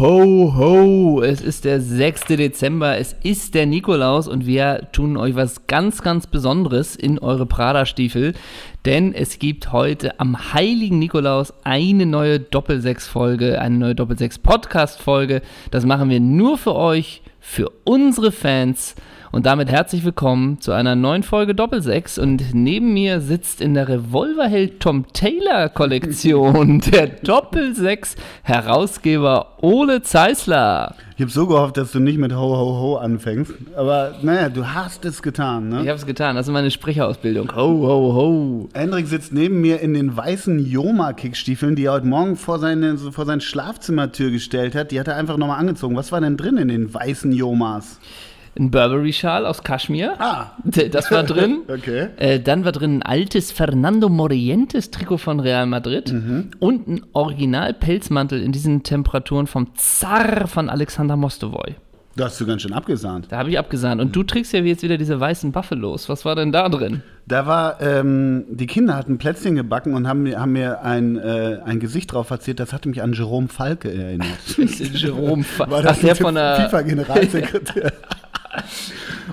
ho, ho! Es ist der 6. Dezember, es ist der Nikolaus und wir tun euch was ganz, ganz Besonderes in eure Prada-Stiefel, denn es gibt heute am heiligen Nikolaus eine neue Doppelsechs-Folge, eine neue Doppelsechs-Podcast-Folge. Das machen wir nur für euch, für unsere Fans. Und damit herzlich willkommen zu einer neuen Folge Doppelsechs. Und neben mir sitzt in der Revolverheld Tom Taylor Kollektion der Doppelsechs Herausgeber Ole Zeisler. Ich habe so gehofft, dass du nicht mit Ho Ho Ho anfängst. Aber naja, du hast es getan, ne? Ich habe es getan. Das ist meine Sprecherausbildung. Ho Ho Ho. Hendrik sitzt neben mir in den weißen Joma-Kickstiefeln, die er heute Morgen vor seine, vor seine Schlafzimmertür gestellt hat. Die hat er einfach nochmal angezogen. Was war denn drin in den weißen Jomas? Ein Burberry-Schal aus Kaschmir. Ah. Das war drin. Okay. Äh, dann war drin ein altes Fernando Morientes-Trikot von Real Madrid Mhm. und ein Original-Pelzmantel in diesen Temperaturen vom Zar von Alexander Mostovoy. Da hast du ganz schön abgesahnt. Da habe ich abgesahnt. Und du trägst ja jetzt wieder diese weißen Buffalos. Was war denn da drin? Da war, ähm, die Kinder hatten Plätzchen gebacken und haben, mir- haben mir ein, äh, ein Gesicht drauf erzählt, das hatte mich an Jerome Falke erinnert. Jerome Fa- War Ach, das der ein von der. FIFA-Generalsekretär?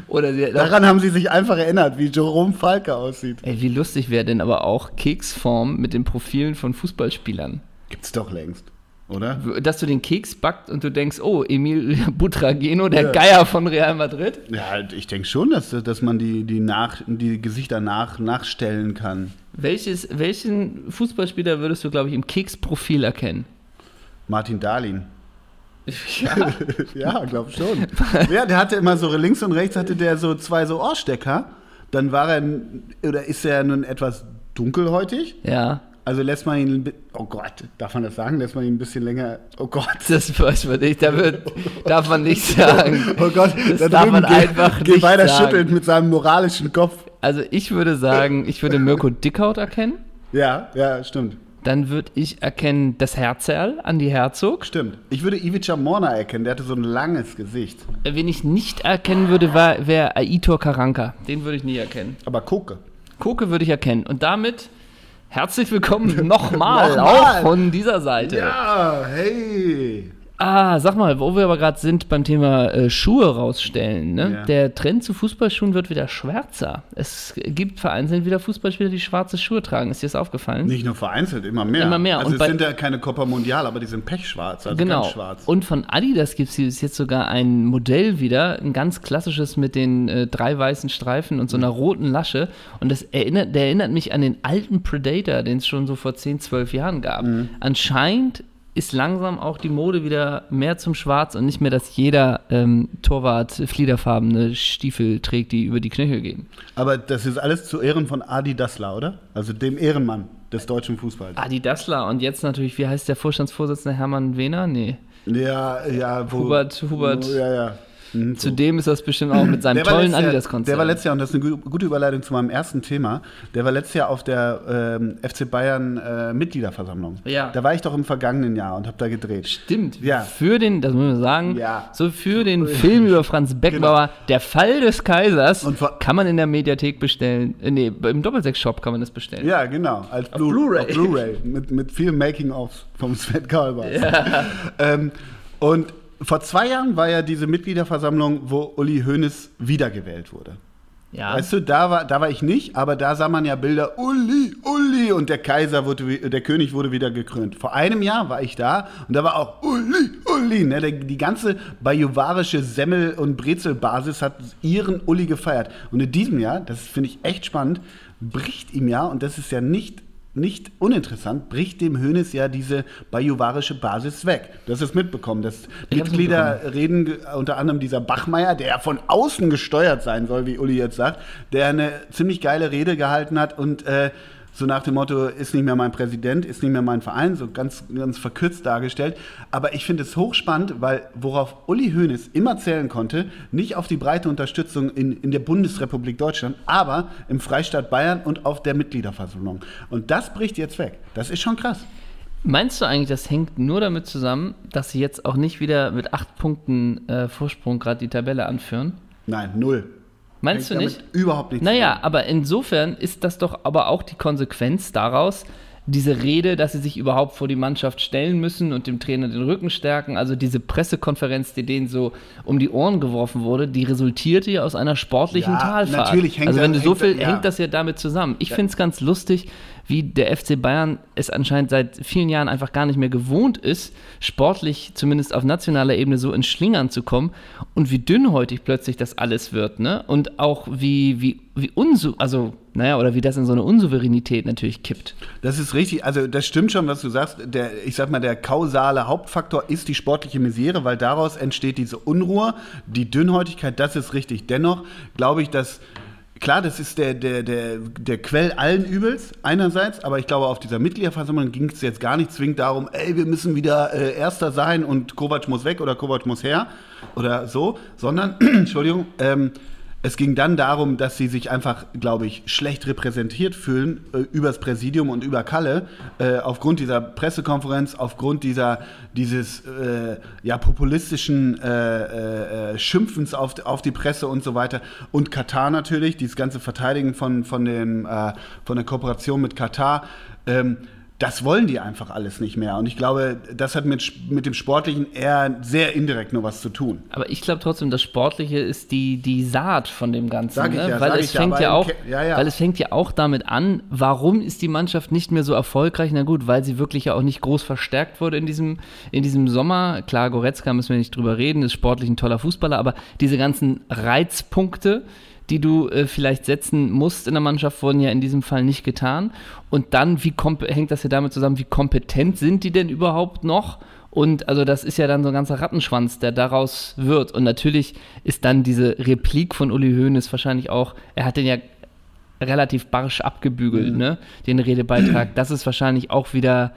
Oder der, Daran haben sie sich einfach erinnert, wie Jerome Falke aussieht. Ey, wie lustig wäre denn aber auch Keksform mit den Profilen von Fußballspielern? Gibt's doch längst, oder? Dass du den Keks backt und du denkst, oh, Emil Butrageno, der Ja. Geier von Real Madrid. Ja, ich denke schon, dass, dass man die, die, nach, die Gesichter nach, nachstellen kann. Welches, welchen Fußballspieler würdest du, glaube ich, im Keksprofil erkennen? Martin Dahlin. Ja. Ja, glaub schon. ja, der hatte immer so links und rechts hatte der so zwei so Ohrstecker. Dann war er, oder ist er nun etwas dunkelhäutig? ja. Also lässt man ihn, oh Gott, darf man das sagen? Lässt man ihn ein bisschen länger, oh Gott. Das weiß man nicht. Da wird, darf man nicht sagen. Oh Gott, das da darf man geht, einfach geht nicht weiter sagen. schüttelt mit seinem moralischen Kopf. Also ich würde sagen, ich würde Mirko Dickhaut erkennen. Ja, ja, stimmt. Dann würde ich erkennen das Herzerl, Andi Herzog. Stimmt. Ich würde Ivica Morna erkennen, der hatte so ein langes Gesicht. Wen ich nicht erkennen würde, wäre Aitor Karanka. Den würde ich nie erkennen. Aber gucke. Koke würde ich erkennen. Und damit herzlich willkommen nochmal, Nochmal. auch von dieser Seite. Ja, hey. Ah, sag mal, wo wir aber gerade sind beim Thema äh, Schuhe rausstellen. Ne? Ja. Der Trend zu Fußballschuhen wird wieder schwärzer. Es gibt vereinzelt wieder Fußballspieler, die schwarze Schuhe tragen. Ist dir das aufgefallen? Nicht nur vereinzelt, immer mehr. Immer mehr. Also Und es sind ja keine Copa Mundial, aber die sind pechschwarz, also genau. ganz schwarz. Und von Adidas gibt es jetzt sogar ein Modell wieder, ein ganz klassisches mit den äh, drei weißen Streifen und so einer roten Lasche. Und das erinnert, der erinnert mich an den alten Predator, den es schon so vor 10, 12 Jahren gab. Anscheinend ist langsam auch die Mode wieder mehr zum Schwarz und nicht mehr, dass jeder ähm, Torwart fliederfarbene Stiefel trägt, die über die Knöchel gehen. Aber das ist alles zu Ehren von Adi Dassler, oder? Also dem Ehrenmann des deutschen Fußballs. Adi Dassler und jetzt natürlich, wie heißt der Vorstandsvorsitzende Hermann Wehner? Nee. Ja, ja, wo, Hubert- Hubert- Ja, ja. Mhm, so. Zudem ist das bestimmt auch mit seinem tollen Adidas-Konzert. der war letztes Jahr, und das ist eine gu- gute Überleitung zu meinem ersten Thema, der war letztes Jahr auf der ähm, FC Bayern äh, Mitgliederversammlung. Ja. Da war ich doch im vergangenen Jahr und habe da gedreht. Stimmt. Ja. Für den, das muss man sagen, Ja. so für den Film über Franz Beckenbauer, der Fall des Kaisers, kann man in der Mediathek bestellen. Äh, nee, im Doppelsechs-Shop kann man das bestellen. Ja, genau. Als Blu- Blu-ray. auf Blu-ray. mit, mit viel Making-of vom Sven Karlbers. Ähm, und vor zwei Jahren war ja diese Mitgliederversammlung, wo Uli Hoeneß wiedergewählt wurde. Ja. Weißt du, da war, da war ich nicht, aber da sah man ja Bilder, Uli, Uli, und der Kaiser wurde, der König wurde wieder gekrönt. Vor einem Jahr war ich da und da war auch Uli, Uli. Ne? Der, die ganze bajuwarische Semmel- und Brezelbasis hat ihren Uli gefeiert. Und in diesem Jahr, das finde ich echt spannend, bricht ihm ja, und das ist ja nicht nicht uninteressant, bricht dem Hönes ja diese bajuwarische Basis weg. Hast es mitbekommen, dass Ich Mitglieder reden unter anderem dieser Bachmeier, der von außen gesteuert sein soll, wie Uli jetzt sagt, der eine ziemlich geile Rede gehalten hat und äh, so nach dem Motto, ist nicht mehr mein Präsident, ist nicht mehr mein Verein, so ganz, ganz verkürzt dargestellt. Aber ich finde es hochspannend, weil worauf Uli Hoeneß immer zählen konnte, nicht auf die breite Unterstützung in, in der Bundesrepublik Deutschland, aber im Freistaat Bayern und auf der Mitgliederversammlung. Und das bricht jetzt weg. Das ist schon krass. Meinst du eigentlich, das hängt nur damit zusammen, dass sie jetzt auch nicht wieder mit acht Punkten äh, Vorsprung gerade die Tabelle anführen? Nein, null. Meinst du nicht? Überhaupt nichts. Naja, aber insofern ist das doch aber auch die Konsequenz daraus, diese Rede, dass sie sich überhaupt vor die Mannschaft stellen müssen und dem Trainer den Rücken stärken, also diese Pressekonferenz, die denen so um die Ohren geworfen wurde, die resultierte ja aus einer sportlichen Ja, Talfahrt. natürlich hängt also wenn du so viel, ja. hängt das ja damit zusammen. Ich finde es ganz lustig, wie der FC Bayern es anscheinend seit vielen Jahren einfach gar nicht mehr gewohnt ist, sportlich zumindest auf nationaler Ebene so in Schlingern zu kommen und wie dünnhäutig plötzlich das alles wird, ne? Und auch wie, wie, wie unsu also, naja, oder wie das in so eine Unsouveränität natürlich kippt. Das ist richtig, also das stimmt schon, was du sagst. Der, ich sag mal, der kausale Hauptfaktor ist die sportliche Misere, weil daraus entsteht diese Unruhe, die Dünnhäutigkeit, das ist richtig. Dennoch glaube ich, dass, klar, das ist der, der, der, der Quell allen Übels einerseits, aber ich glaube, auf dieser Mitgliederversammlung ging es jetzt gar nicht zwingend darum, ey, wir müssen wieder äh, Erster sein und Kovac muss weg oder Kovac muss her oder so, sondern, Entschuldigung, ähm, es ging dann darum, dass sie sich einfach, glaube ich, schlecht repräsentiert fühlen äh, übers Präsidium und über Kalle äh, aufgrund dieser Pressekonferenz, aufgrund dieser dieses äh, ja populistischen äh, äh, äh, Schimpfens auf, auf die Presse und so weiter und Katar natürlich, dieses ganze Verteidigen von von dem von der Kooperation mit Katar. Ähm, das wollen die einfach alles nicht mehr. Und ich glaube, das hat mit, mit dem Sportlichen eher sehr indirekt nur was zu tun. Aber ich glaube trotzdem, das Sportliche ist die, die Saat von dem Ganzen. Sag ich ne? ja, weil, sag es ich fängt ja auch, Ke- ja, ja. weil es fängt ja auch damit an, warum ist die Mannschaft nicht mehr so erfolgreich? Na gut, weil sie wirklich ja auch nicht groß verstärkt wurde in diesem, in diesem Sommer. Klar, Goretzka müssen wir nicht drüber reden, ist sportlich ein toller Fußballer, aber diese ganzen Reizpunkte, die du äh, vielleicht setzen musst in der Mannschaft, wurden ja in diesem Fall nicht getan. Und dann, wie hängt das ja damit zusammen, wie kompetent sind die denn überhaupt noch? Und also das ist ja dann so ein ganzer Rattenschwanz, der daraus wird. Und natürlich ist dann diese Replik von Uli Hoeneß wahrscheinlich auch, er hat den ja relativ barsch abgebügelt, Mhm. ne? Den Redebeitrag. Das ist wahrscheinlich auch wieder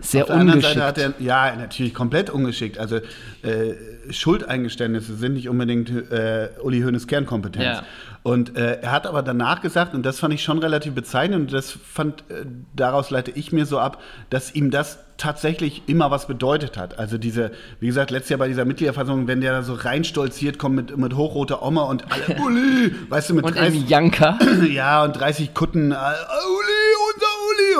sehr Auf der anderen ungeschickt. Seite hat er, ja, natürlich komplett ungeschickt. Also äh, Schuldeingeständnisse sind nicht unbedingt äh, Uli Hoeneß Kernkompetenz. Ja. Und äh, er hat aber danach gesagt, und das fand ich schon relativ bezeichnend, und das fand, äh, daraus leite ich mir so ab, dass ihm das tatsächlich immer was bedeutet hat. Also diese, wie gesagt, letztes Jahr bei dieser Mitgliederversammlung, wenn der da so reinstolziert kommt mit, mit hochroter Oma und alle, Uli, weißt du, mit und 30, im Janker. ja, und 30 Kutten, äh, Uli.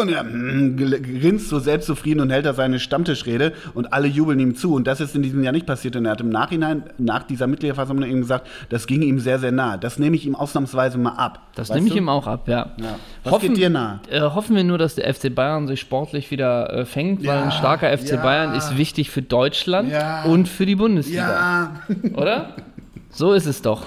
Und er mm, gl- grinst so selbstzufrieden und hält da seine Stammtischrede und alle jubeln ihm zu. Und das ist in diesem Jahr nicht passiert. Und er hat im Nachhinein, nach dieser Mitgliederversammlung eben gesagt, das ging ihm sehr, sehr nah. Das nehme ich ihm ausnahmsweise mal ab. Das nehme ich du? ihm auch ab, ja. Ja. Was geht dir nah? Äh, hoffen wir nur, dass der FC Bayern sich sportlich wieder äh, fängt, weil Ja, ein starker FC ja. Bayern ist wichtig für Deutschland und für die Bundesliga. Ja, Oder? So ist es doch.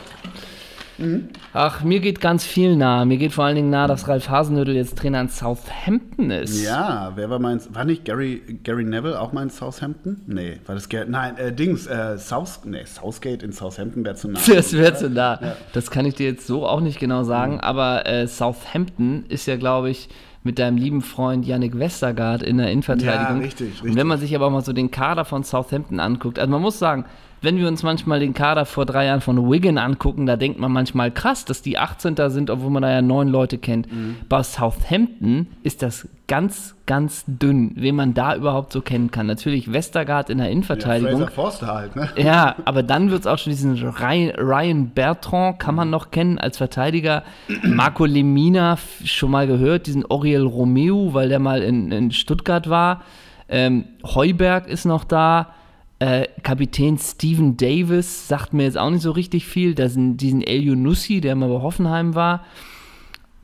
Mhm. Ach, mir geht ganz viel nah. Mir geht vor allen Dingen nah, dass Ralf Hasenhüttl jetzt Trainer in Southampton ist. ja, wer war mein, war nicht Gary, Gary Neville auch mal in Southampton? Nee, war das, Gar- nein, äh, Dings, äh, South, nee, Southgate in Southampton wäre zu nah. Das wäre zu nah. Das kann ich dir jetzt so auch nicht genau sagen, aber äh, Southampton ist ja, glaube ich, mit deinem lieben Freund Yannick Westergaard in der Innenverteidigung. Ja, richtig, Und richtig. wenn man sich aber auch mal so den Kader von Southampton anguckt, also man muss sagen, wenn wir uns manchmal den Kader vor drei Jahren von Wigan angucken, da denkt man manchmal krass, dass die 18. sind, obwohl man da ja neun Leute kennt. Mhm. Bei Southampton ist das ganz, ganz dünn, wen man da überhaupt so kennen kann. Natürlich Westergaard in der Ja, Innenverteidigung. Fraser Forster halt, ne? Ja, aber dann wird es auch schon diesen Ryan, Bertrand, kann man noch kennen als Verteidiger. Marco Lemina, schon mal gehört, diesen Oriel Romeo, weil der mal in, in Stuttgart war. Ähm, Heuberg ist noch da. Äh, Kapitän Steven Davis sagt mir jetzt auch nicht so richtig viel. Da sind diesen El Yunussi, der mal bei Hoffenheim war.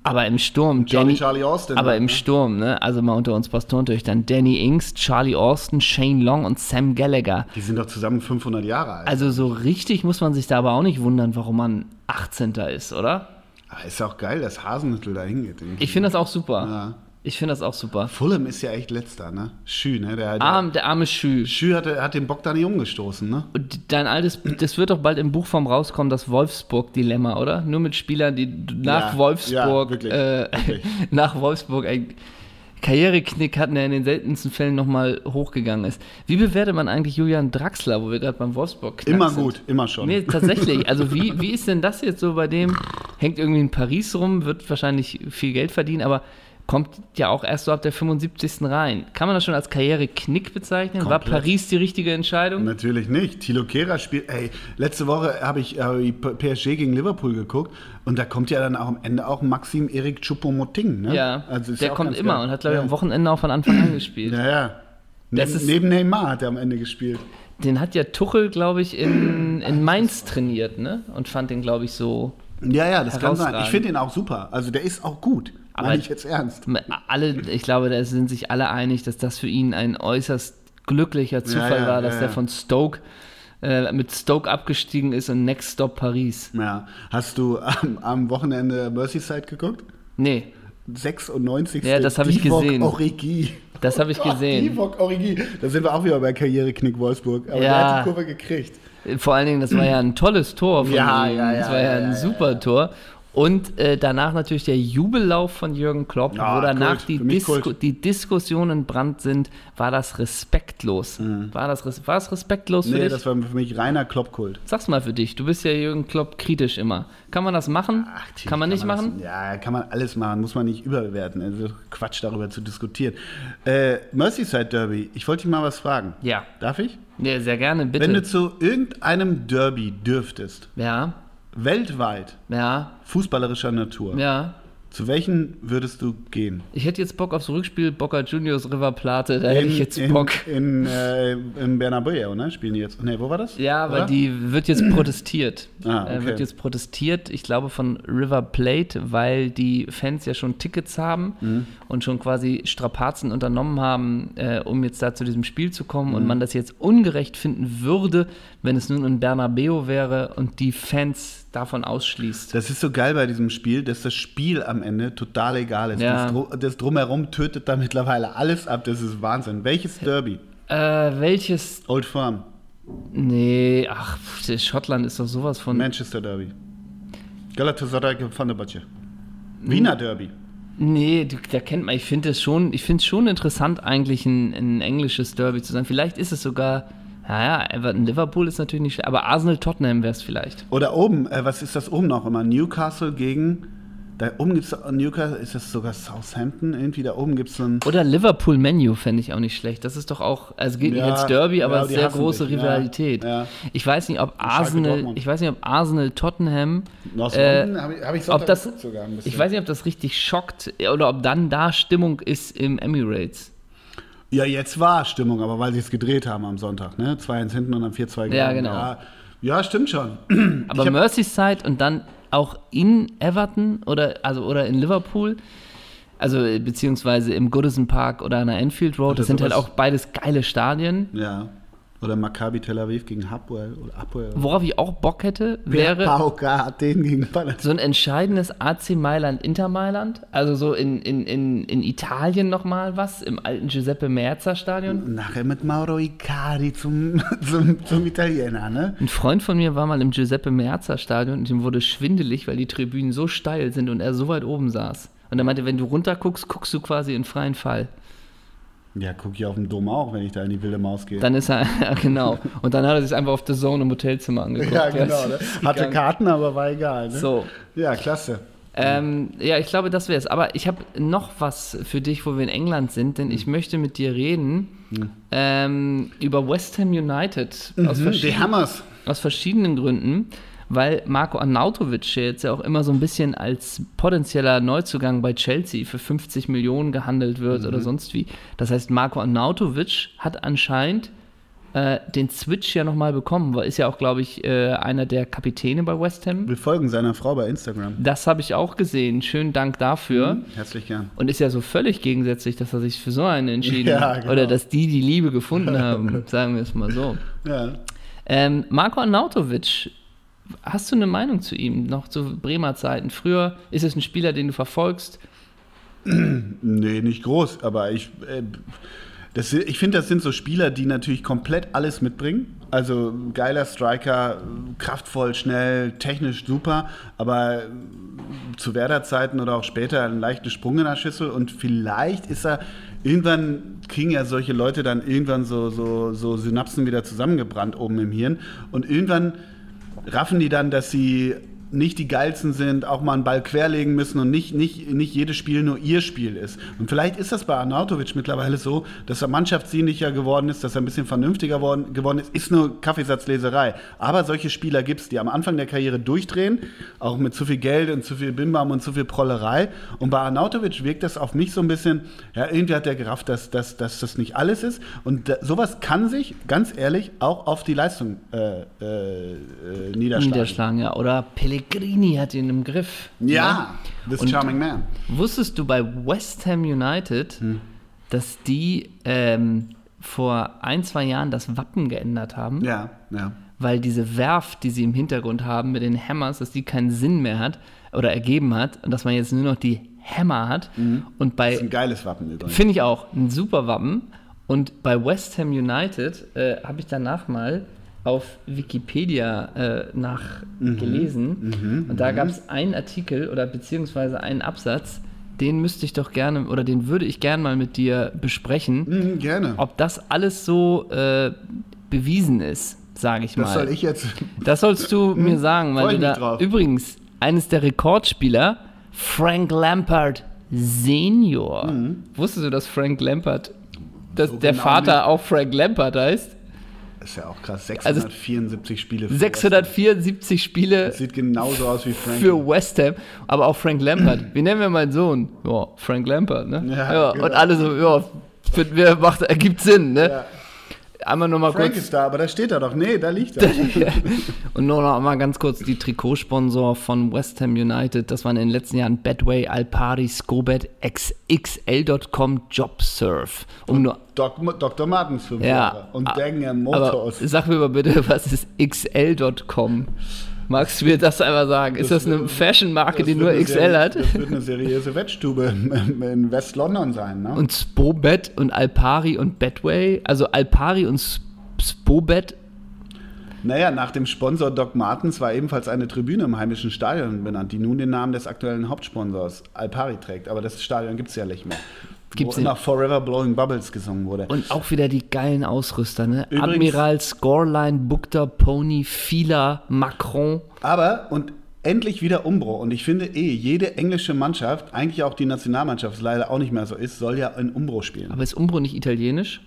Aber im Sturm, Danny, Charlie Austin. aber halt, im ne? Sturm, ne? Also mal unter uns Pastorentöchtern. dann Danny Ings, Charlie Austin, Shane Long und Sam Gallagher. Die sind doch zusammen 500 Jahre alt. Also so richtig muss man sich da aber auch nicht wundern, warum man 18. ist, oder? Aber ist auch geil, dass Hasenhüttel da hingeht. Ich finde das auch super. Ja. Ich finde das auch super. Fulham ist ja echt letzter, ne? Schü, ne? Der, der, Arm, der arme Schü. Schü hat, hat den Bock da nicht umgestoßen, ne? Und dein altes, das wird doch bald im Buchform rauskommen, das Wolfsburg-Dilemma, oder? Nur mit Spielern, die nach Ja, Wolfsburg, ja, wirklich, äh, wirklich. nach Wolfsburg ein Karriereknick hatten, der in den seltensten Fällen nochmal hochgegangen ist. Wie bewertet man eigentlich Julian Draxler, wo wir gerade beim wolfsburg Immer sind? gut, immer schon. Nee, tatsächlich. Also wie, wie ist denn das jetzt so bei dem? Hängt irgendwie in Paris rum, wird wahrscheinlich viel Geld verdienen, aber kommt ja auch erst so ab der 75. rein. Kann man das schon als Karriereknick bezeichnen? War Komplett. Paris die richtige Entscheidung? Natürlich nicht. Thilo Kehrer spielt. Ey, letzte Woche habe ich, ich PSG gegen Liverpool geguckt und da kommt ja dann auch am Ende auch Maxim Erik Choupo-Moting. Ne? Ja, Also der ja kommt immer geil. und hat, glaube ich, ja. am Wochenende auch von Anfang an gespielt. Ja, ja. Neben, ist- neben Neymar hat er am Ende gespielt. Den hat ja Tuchel, glaube ich, in, in Mainz trainiert, ne? Und fand den, glaube ich, so. Ja, ja, das kann sein. Ich finde ihn auch super. Also der ist auch gut. Aber- Meine ich jetzt ernst. Alle, ich glaube, da sind sich alle einig, dass das für ihn ein äußerst glücklicher Zufall ja, war, dass ja, der ja. von Stoke äh, mit Stoke abgestiegen ist und Next Stop Paris. Ja. Hast du am, am Wochenende Merseyside geguckt? Nee, 96. Ja, das hab ich gesehen. Origi. das habe ich gesehen. Divock Origi. Da sind wir auch wieder bei Karriereknick Wolfsburg. Aber Ja. der hat die Kurve gekriegt. Vor allen Dingen, das war ja ein tolles Tor von Ja, ihm. ja, ja, das war ja, ja, ein super Tor. Und äh, danach natürlich der Jubellauf von Jürgen Klopp, Ja, wo danach Kult. die, Disku Kult. die Diskussionen brand sind, war das respektlos. War, das, war es respektlos für Mhm. Nee, dich? das war für mich reiner Kloppkult. Sag's mal für dich, du bist ja Jürgen Klopp kritisch immer. Kann man das machen? Ach, kann man nicht das- machen? Ja, kann man alles machen, muss man nicht überbewerten. Also Quatsch darüber zu diskutieren. Äh, Merseyside Derby, ich wollte dich mal was fragen. Ja. Darf ich? Ja, sehr gerne, bitte. Wenn du zu irgendeinem Derby dürftest, ja, weltweit, ja, fußballerischer Natur, ja. zu welchen würdest du gehen? Ich hätte jetzt Bock aufs Rückspiel Boca Juniors River Plate, da hätte ich jetzt in, Bock. In, äh, in Bernabeu, ne? Spielen die jetzt. Ne, wo war das? Ja, Oder? die wird jetzt protestiert. Ah, Äh, okay. Wird jetzt protestiert, ich glaube von River Plate, weil die Fans ja schon Tickets haben Mhm. und schon quasi Strapazen unternommen haben, äh, um jetzt da zu diesem Spiel zu kommen Mhm. und man das jetzt ungerecht finden würde, wenn es nun in Bernabeu wäre und die Fans davon ausschließt. Das ist so geil bei diesem Spiel, dass das Spiel am Ende total egal ist. Ja. Das, das Drumherum tötet da mittlerweile alles ab. Das ist Wahnsinn. Welches Derby? Äh, welches? Old Firm. Nee, ach, Schottland ist doch sowas von. Manchester Derby. Galatasaray Fenerbahce. Wiener Derby. Nee, da kennt man, ich finde es schon, ich finde es schon interessant, eigentlich ein, ein englisches Derby zu sein. Vielleicht ist es sogar, naja, Everton Liverpool ist natürlich nicht schlecht, aber Arsenal Tottenham wäre es vielleicht. Oder oben, äh, was ist das oben noch immer? Newcastle gegen. Da oben gibt es Newcastle, ist das sogar Southampton? Irgendwie da oben gibt es so ein. Oder Liverpool Menu fände ich auch nicht schlecht. Das ist doch auch, also geht nicht Ja, ins Derby, aber ja, sehr große sich, ja, Rivalität. ja. Ich weiß nicht, ob Arsenal, ich weiß nicht, ob Arsenal Tottenham, äh, habe ich, hab ich ob das, sogar ein bisschen. ich weiß nicht, ob das richtig schockt oder ob dann da Stimmung ist im Emirates. Ja, jetzt war Stimmung, aber weil sie es gedreht haben am Sonntag, ne? 2-1 hinten und dann 4-2 gewonnen. Ja, genau. Ja, ja, stimmt schon. Aber Merseyside und dann auch in Everton oder, also, oder in Liverpool, also beziehungsweise im Goodison Park oder an der Enfield Road, Oder das sind halt auch beides geile Stadien. Ja. Oder Maccabi Tel Aviv gegen Hapoel oder Apoel. Worauf ich auch Bock hätte, wäre PAOK Athen gegen so ein entscheidendes AC Mailand Inter Mailand, also so in, in, in, in Italien nochmal was, im alten Giuseppe Meazza Stadion. Nachher mit Mauro Icardi zum, zum, zum Italiener, ne? Ein Freund von mir war mal im Giuseppe Meazza Stadion und ihm wurde schwindelig, weil die Tribünen so steil sind und er so weit oben saß. Und er meinte, wenn du runter guckst, guckst du quasi in freien Fall. Ja, guck ich auf dem Dom auch, wenn ich da in die wilde Maus gehe. Dann ist er, ja genau. Und dann hat er sich einfach auf The Zone im Hotelzimmer angeguckt. ja, genau. Ne? Hatte. Karten, aber war egal. Ne? So. Ja, klasse. Ähm, ja, ich glaube, das wäre es. Aber ich habe noch was für dich, wo wir in England sind, denn ich möchte mit dir reden ähm, über West Ham United. Aus, Mhm, die Hammers. aus verschiedenen Gründen. Weil Marco Arnautovic jetzt ja auch immer so ein bisschen als potenzieller Neuzugang bei Chelsea für 50 Millionen gehandelt wird Mhm. oder sonst wie. Das heißt, Marco Arnautovic hat anscheinend äh, den Switch ja nochmal bekommen, weil ist ja auch, glaube ich, äh, einer der Kapitäne bei West Ham. Wir folgen seiner Frau bei Instagram. Das habe ich auch gesehen. Schönen Dank dafür. Herzlich gern. Und ist ja so völlig gegensätzlich, dass er sich für so einen entschieden Ja, hat. genau. Oder dass die die Liebe gefunden haben, sagen wir es mal so. Ja. Ähm, Marco Arnautovic, hast du eine Meinung zu ihm, noch zu Bremer Zeiten? Früher ist es ein Spieler, den du verfolgst. Nee, nicht groß, aber ich, äh, ich finde, das sind so Spieler, die natürlich komplett alles mitbringen. Also geiler Striker, kraftvoll, schnell, technisch super, aber äh, zu Werder-Zeiten oder auch später einen leichten Sprung in der Schüssel und vielleicht ist er, irgendwann kriegen ja solche Leute dann irgendwann so, so, so Synapsen wieder zusammengebrannt oben im Hirn und irgendwann raffen die dann, dass sie nicht die geilsten sind, auch mal einen Ball querlegen müssen und nicht, nicht, nicht jedes Spiel nur ihr Spiel ist. Und vielleicht ist das bei Arnautovic mittlerweile so, dass er mannschaftsdienlicher geworden ist, dass er ein bisschen vernünftiger worden, geworden ist. Ist nur Kaffeesatzleserei. Aber solche Spieler gibt es, die am Anfang der Karriere durchdrehen, auch mit zu viel Geld und zu viel Bimbam und zu viel Prollerei. Und bei Arnautovic wirkt das auf mich so ein bisschen, ja, irgendwie hat er gerafft, dass, dass, dass das nicht alles ist. Und da, sowas kann sich, ganz ehrlich, auch auf die Leistung äh, äh, niederschlagen. Niederschlagen, ja. Oder Pellegrini hat ihn im Griff. Ja, ne? this charming man. Wusstest du bei West Ham United, hm. dass die ähm, vor ein, zwei Jahren das Wappen geändert haben? Ja, ja. Weil diese Werft, die sie im Hintergrund haben mit den Hammers, dass die keinen Sinn mehr hat oder ergeben hat und dass man jetzt nur noch die Hammer hat. Mhm. Und bei, das ist ein geiles Wappen übrigens. Finde ich auch, ein super Wappen. Und bei West Ham United äh, habe ich danach mal auf Wikipedia äh, nachgelesen. Mhm, mhm, und da mhm. gab es einen Artikel oder beziehungsweise einen Absatz, den müsste ich doch gerne oder den würde ich gerne mal mit dir besprechen. Mhm, gerne. Ob das alles so äh, bewiesen ist, sage ich das mal. Das soll ich jetzt. Das sollst du mir sagen, weil du da. Drauf. Übrigens, eines der Rekordspieler, Frank Lampard Senior. Mhm. Wusstest du, dass Frank Lampard, dass so der genau Vater nicht. auch Frank Lampard heißt? Ist ja auch krass. 674 also, Spiele. 674 Spiele. Das sieht genauso aus wie Frank. Für West Ham. Aber auch Frank Lampard. Wie nennen wir meinen Sohn? Ja, Frank Lampard, ne? Ja, ja genau. Und alle so, ja, für, macht, ergibt Sinn, ne? Ja. Einmal nur mal Frank kurz. ist da, aber da steht er doch. Nee, da liegt er. und nur noch mal ganz kurz die Trikotsponsor von West Ham United. Das waren in den letzten Jahren Badway, Alpari, Scobet, XXL.com, JobSurf. Um und nur Doc, Dr. Martens fünf ja, Jahre. Und Danger Motors. sag mir mal bitte, was ist XL.com? Magst du mir das einmal sagen? Das ist das eine Fashion-Marke, die nur XL hat? Das wird eine seriöse Wettstube in West-London sein, ne? Und Spobet und Alpari und Betway, also Alpari und Spobet. Naja, nach dem Sponsor Doc Martens war ebenfalls eine Tribüne im heimischen Stadion benannt, die nun den Namen des aktuellen Hauptsponsors Alpari trägt. Aber das Stadion gibt es ja nicht mehr. Gibt's wo nach Forever Blowing Bubbles gesungen wurde. Und auch wieder die geilen Ausrüster, ne? Übrigens, Admiral, Scoreline, Bukta, Pony, Fila, Macron. Aber, und endlich wieder Umbro. Und ich finde eh, jede englische Mannschaft, eigentlich auch die Nationalmannschaft, was leider auch nicht mehr so ist, soll ja in Umbro spielen. Aber ist Umbro nicht italienisch?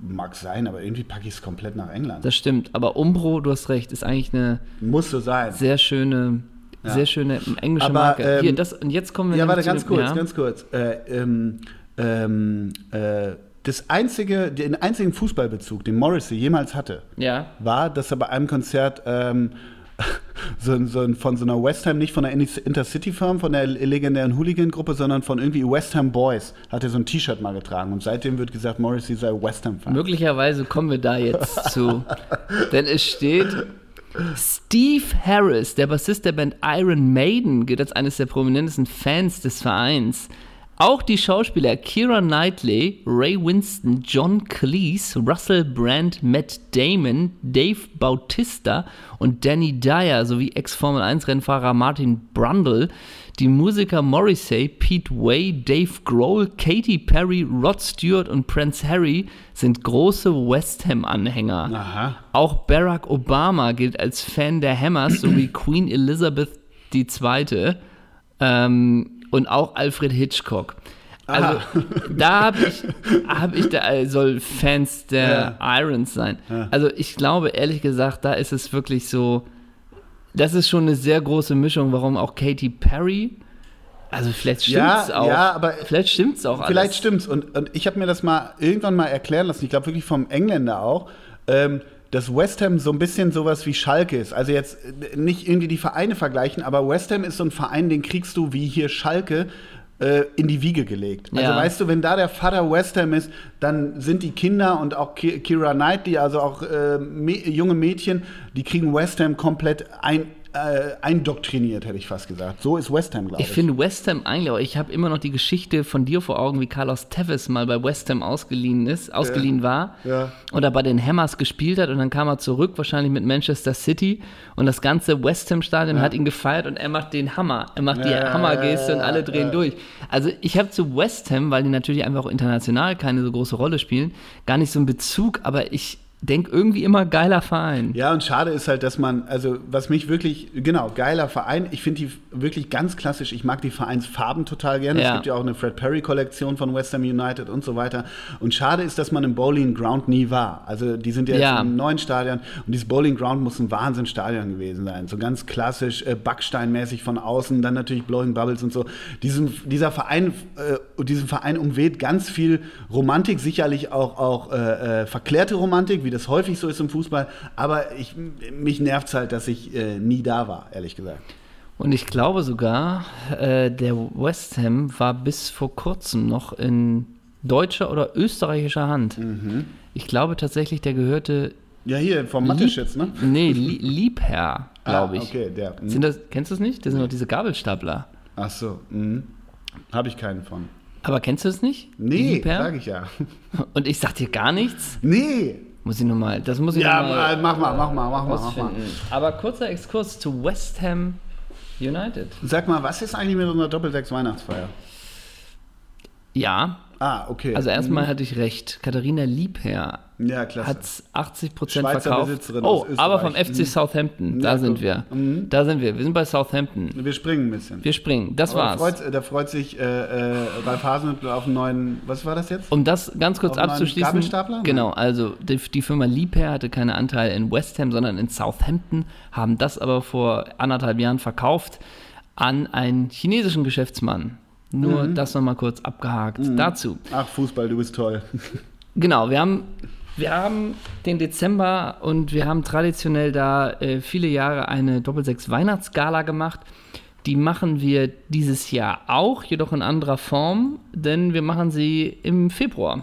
Mag sein, aber irgendwie packe ich es komplett nach England. Das stimmt, aber Umbro, du hast recht, ist eigentlich eine Muss so sein. sehr schöne ja. Sehr schöne englische aber, Marke. Ähm, Hier, das, und jetzt kommen wir Ja, warte, ganz kurz, ja? ganz kurz. Äh, ähm, ähm, äh, das einzige, den einzigen Fußballbezug, den Morrissey jemals hatte, ja. war, dass er bei einem Konzert ähm, so, so, von so einer West Ham, nicht von der Intercity-Firm, von der legendären Hooligan-Gruppe, sondern von irgendwie West Ham Boys, hat er so ein T-Shirt mal getragen. Und seitdem wird gesagt, Morrissey sei West Ham-Fan. Möglicherweise kommen wir da jetzt zu. Denn es steht, Steve Harris, der Bassist der Band Iron Maiden, gilt als eines der prominentesten Fans des Vereins. Auch die Schauspieler Kira Knightley, Ray Winston, John Cleese, Russell Brand, Matt Damon, Dave Bautista und Danny Dyer sowie Ex-Formel-1-Rennfahrer Martin Brundle, die Musiker Morrissey, Pete Way, Dave Grohl, Katy Perry, Rod Stewart und Prince Harry sind große West Ham-Anhänger. Auch Barack Obama gilt als Fan der Hammers sowie Queen Elizabeth II. Ähm, und auch Alfred Hitchcock. Also Aha. da habe ich, hab ich da äh, soll Fans der ja. Irons sein. Ja. Also ich glaube ehrlich gesagt, da ist es wirklich so, das ist schon eine sehr große Mischung, warum auch Katy Perry. Also vielleicht stimmt's ja, auch. Ja, aber vielleicht stimmt's auch. Vielleicht alles. stimmt's und, und ich habe mir das mal irgendwann mal erklären lassen. Ich glaube wirklich vom Engländer auch. Ähm, dass West Ham so ein bisschen sowas wie Schalke ist. Also jetzt äh, nicht irgendwie die Vereine vergleichen, aber West Ham ist so ein Verein, den kriegst du wie hier Schalke äh, in die Wiege gelegt. Also ja. weißt du, wenn da der Vater West Ham ist, dann sind die Kinder und auch Kira Knightley, also auch äh, junge Mädchen, die kriegen West Ham komplett ein, äh, eindoktriniert, hätte ich fast gesagt. So ist West Ham, glaube ich. Ich finde West Ham eigentlich, ich habe immer noch die Geschichte von dir vor Augen, wie Carlos Tevez mal bei West Ham ausgeliehen ist, ausgeliehen ja. war ja. oder bei den Hammers gespielt hat und dann kam er zurück, wahrscheinlich mit Manchester City und das ganze West Ham Stadion ja. hat ihn gefeiert und er macht den Hammer, er macht die Hammergeste und alle drehen durch. Also ich habe zu West Ham, weil die natürlich einfach auch international keine so große Rolle spielen, gar nicht so einen Bezug, aber ich denk irgendwie immer geiler Verein. Ja, und schade ist halt, dass man, also was mich wirklich, genau, geiler Verein, ich finde die wirklich ganz klassisch, ich mag die Vereinsfarben total gerne. Ja. Es gibt ja auch eine Fred Perry-Kollektion von West Ham United und so weiter. Und schade ist, dass man im Bowling Ground nie war. Also die sind ja, Ja. jetzt im neuen Stadion und dieses Bowling Ground muss ein Wahnsinnsstadion gewesen sein. So ganz klassisch, äh, backsteinmäßig von außen, dann natürlich Blowing Bubbles und so. Diesem, dieser Verein, äh, diesem Verein umweht ganz viel Romantik, sicherlich auch, auch äh, äh, verklärte Romantik, wie das häufig so ist im Fußball. Aber ich, mich nervt es halt, dass ich äh, nie da war, ehrlich gesagt. Und ich glaube sogar, äh, der West Ham war bis vor kurzem noch in deutscher oder österreichischer Hand. Mhm. Ich glaube tatsächlich, der gehörte, Ja, hier vom Mateschitz, ne? nee, Lie- Liebherr, glaube ich. Ah, okay, der. mhm. Sind das, kennst du es nicht? Das sind doch diese Gabelstapler. Ach so, mhm. habe ich keinen von. Aber kennst du es nicht? Nee, Liebherr? sag ich ja. Und ich sag dir gar nichts? Nee. Muss ich nochmal, das muss ich Ja, noch mal äh, mach mal, mach mal, mach mal, mach mal. Aber kurzer Exkurs zu West Ham United. Sag mal, was ist eigentlich mit unserer Doppelsechs Weihnachtsfeier? Ja, Ah, okay. also erstmal hatte ich recht. Katharina Liebherr Ja, klasse. hat 80 Schweizer verkauft. Oh, aber vom FC Mhm. Southampton. Da Ja, sind wir. Mhm. Da sind wir. Wir sind bei Southampton. Wir springen ein bisschen. Wir springen. Das Aber war's. Da freut, da freut sich äh, äh, Ralf Hasenhüttl auf einen neuen, was war das jetzt? Um das ganz kurz Auf abzuschließen. Gabelstapler? Genau, also die, die Firma Liebherr hatte keine Anteile in West Ham, sondern in Southampton, haben das aber vor anderthalb Jahren verkauft an einen chinesischen Geschäftsmann. Nur Mhm. das nochmal kurz abgehakt dazu. Ach, Fußball, du bist toll. Genau, wir haben, wir haben den Dezember und wir haben traditionell da äh, viele Jahre eine Doppelsechs Weihnachtsgala gemacht. Die machen wir dieses Jahr auch, jedoch in anderer Form, denn wir machen sie im Februar.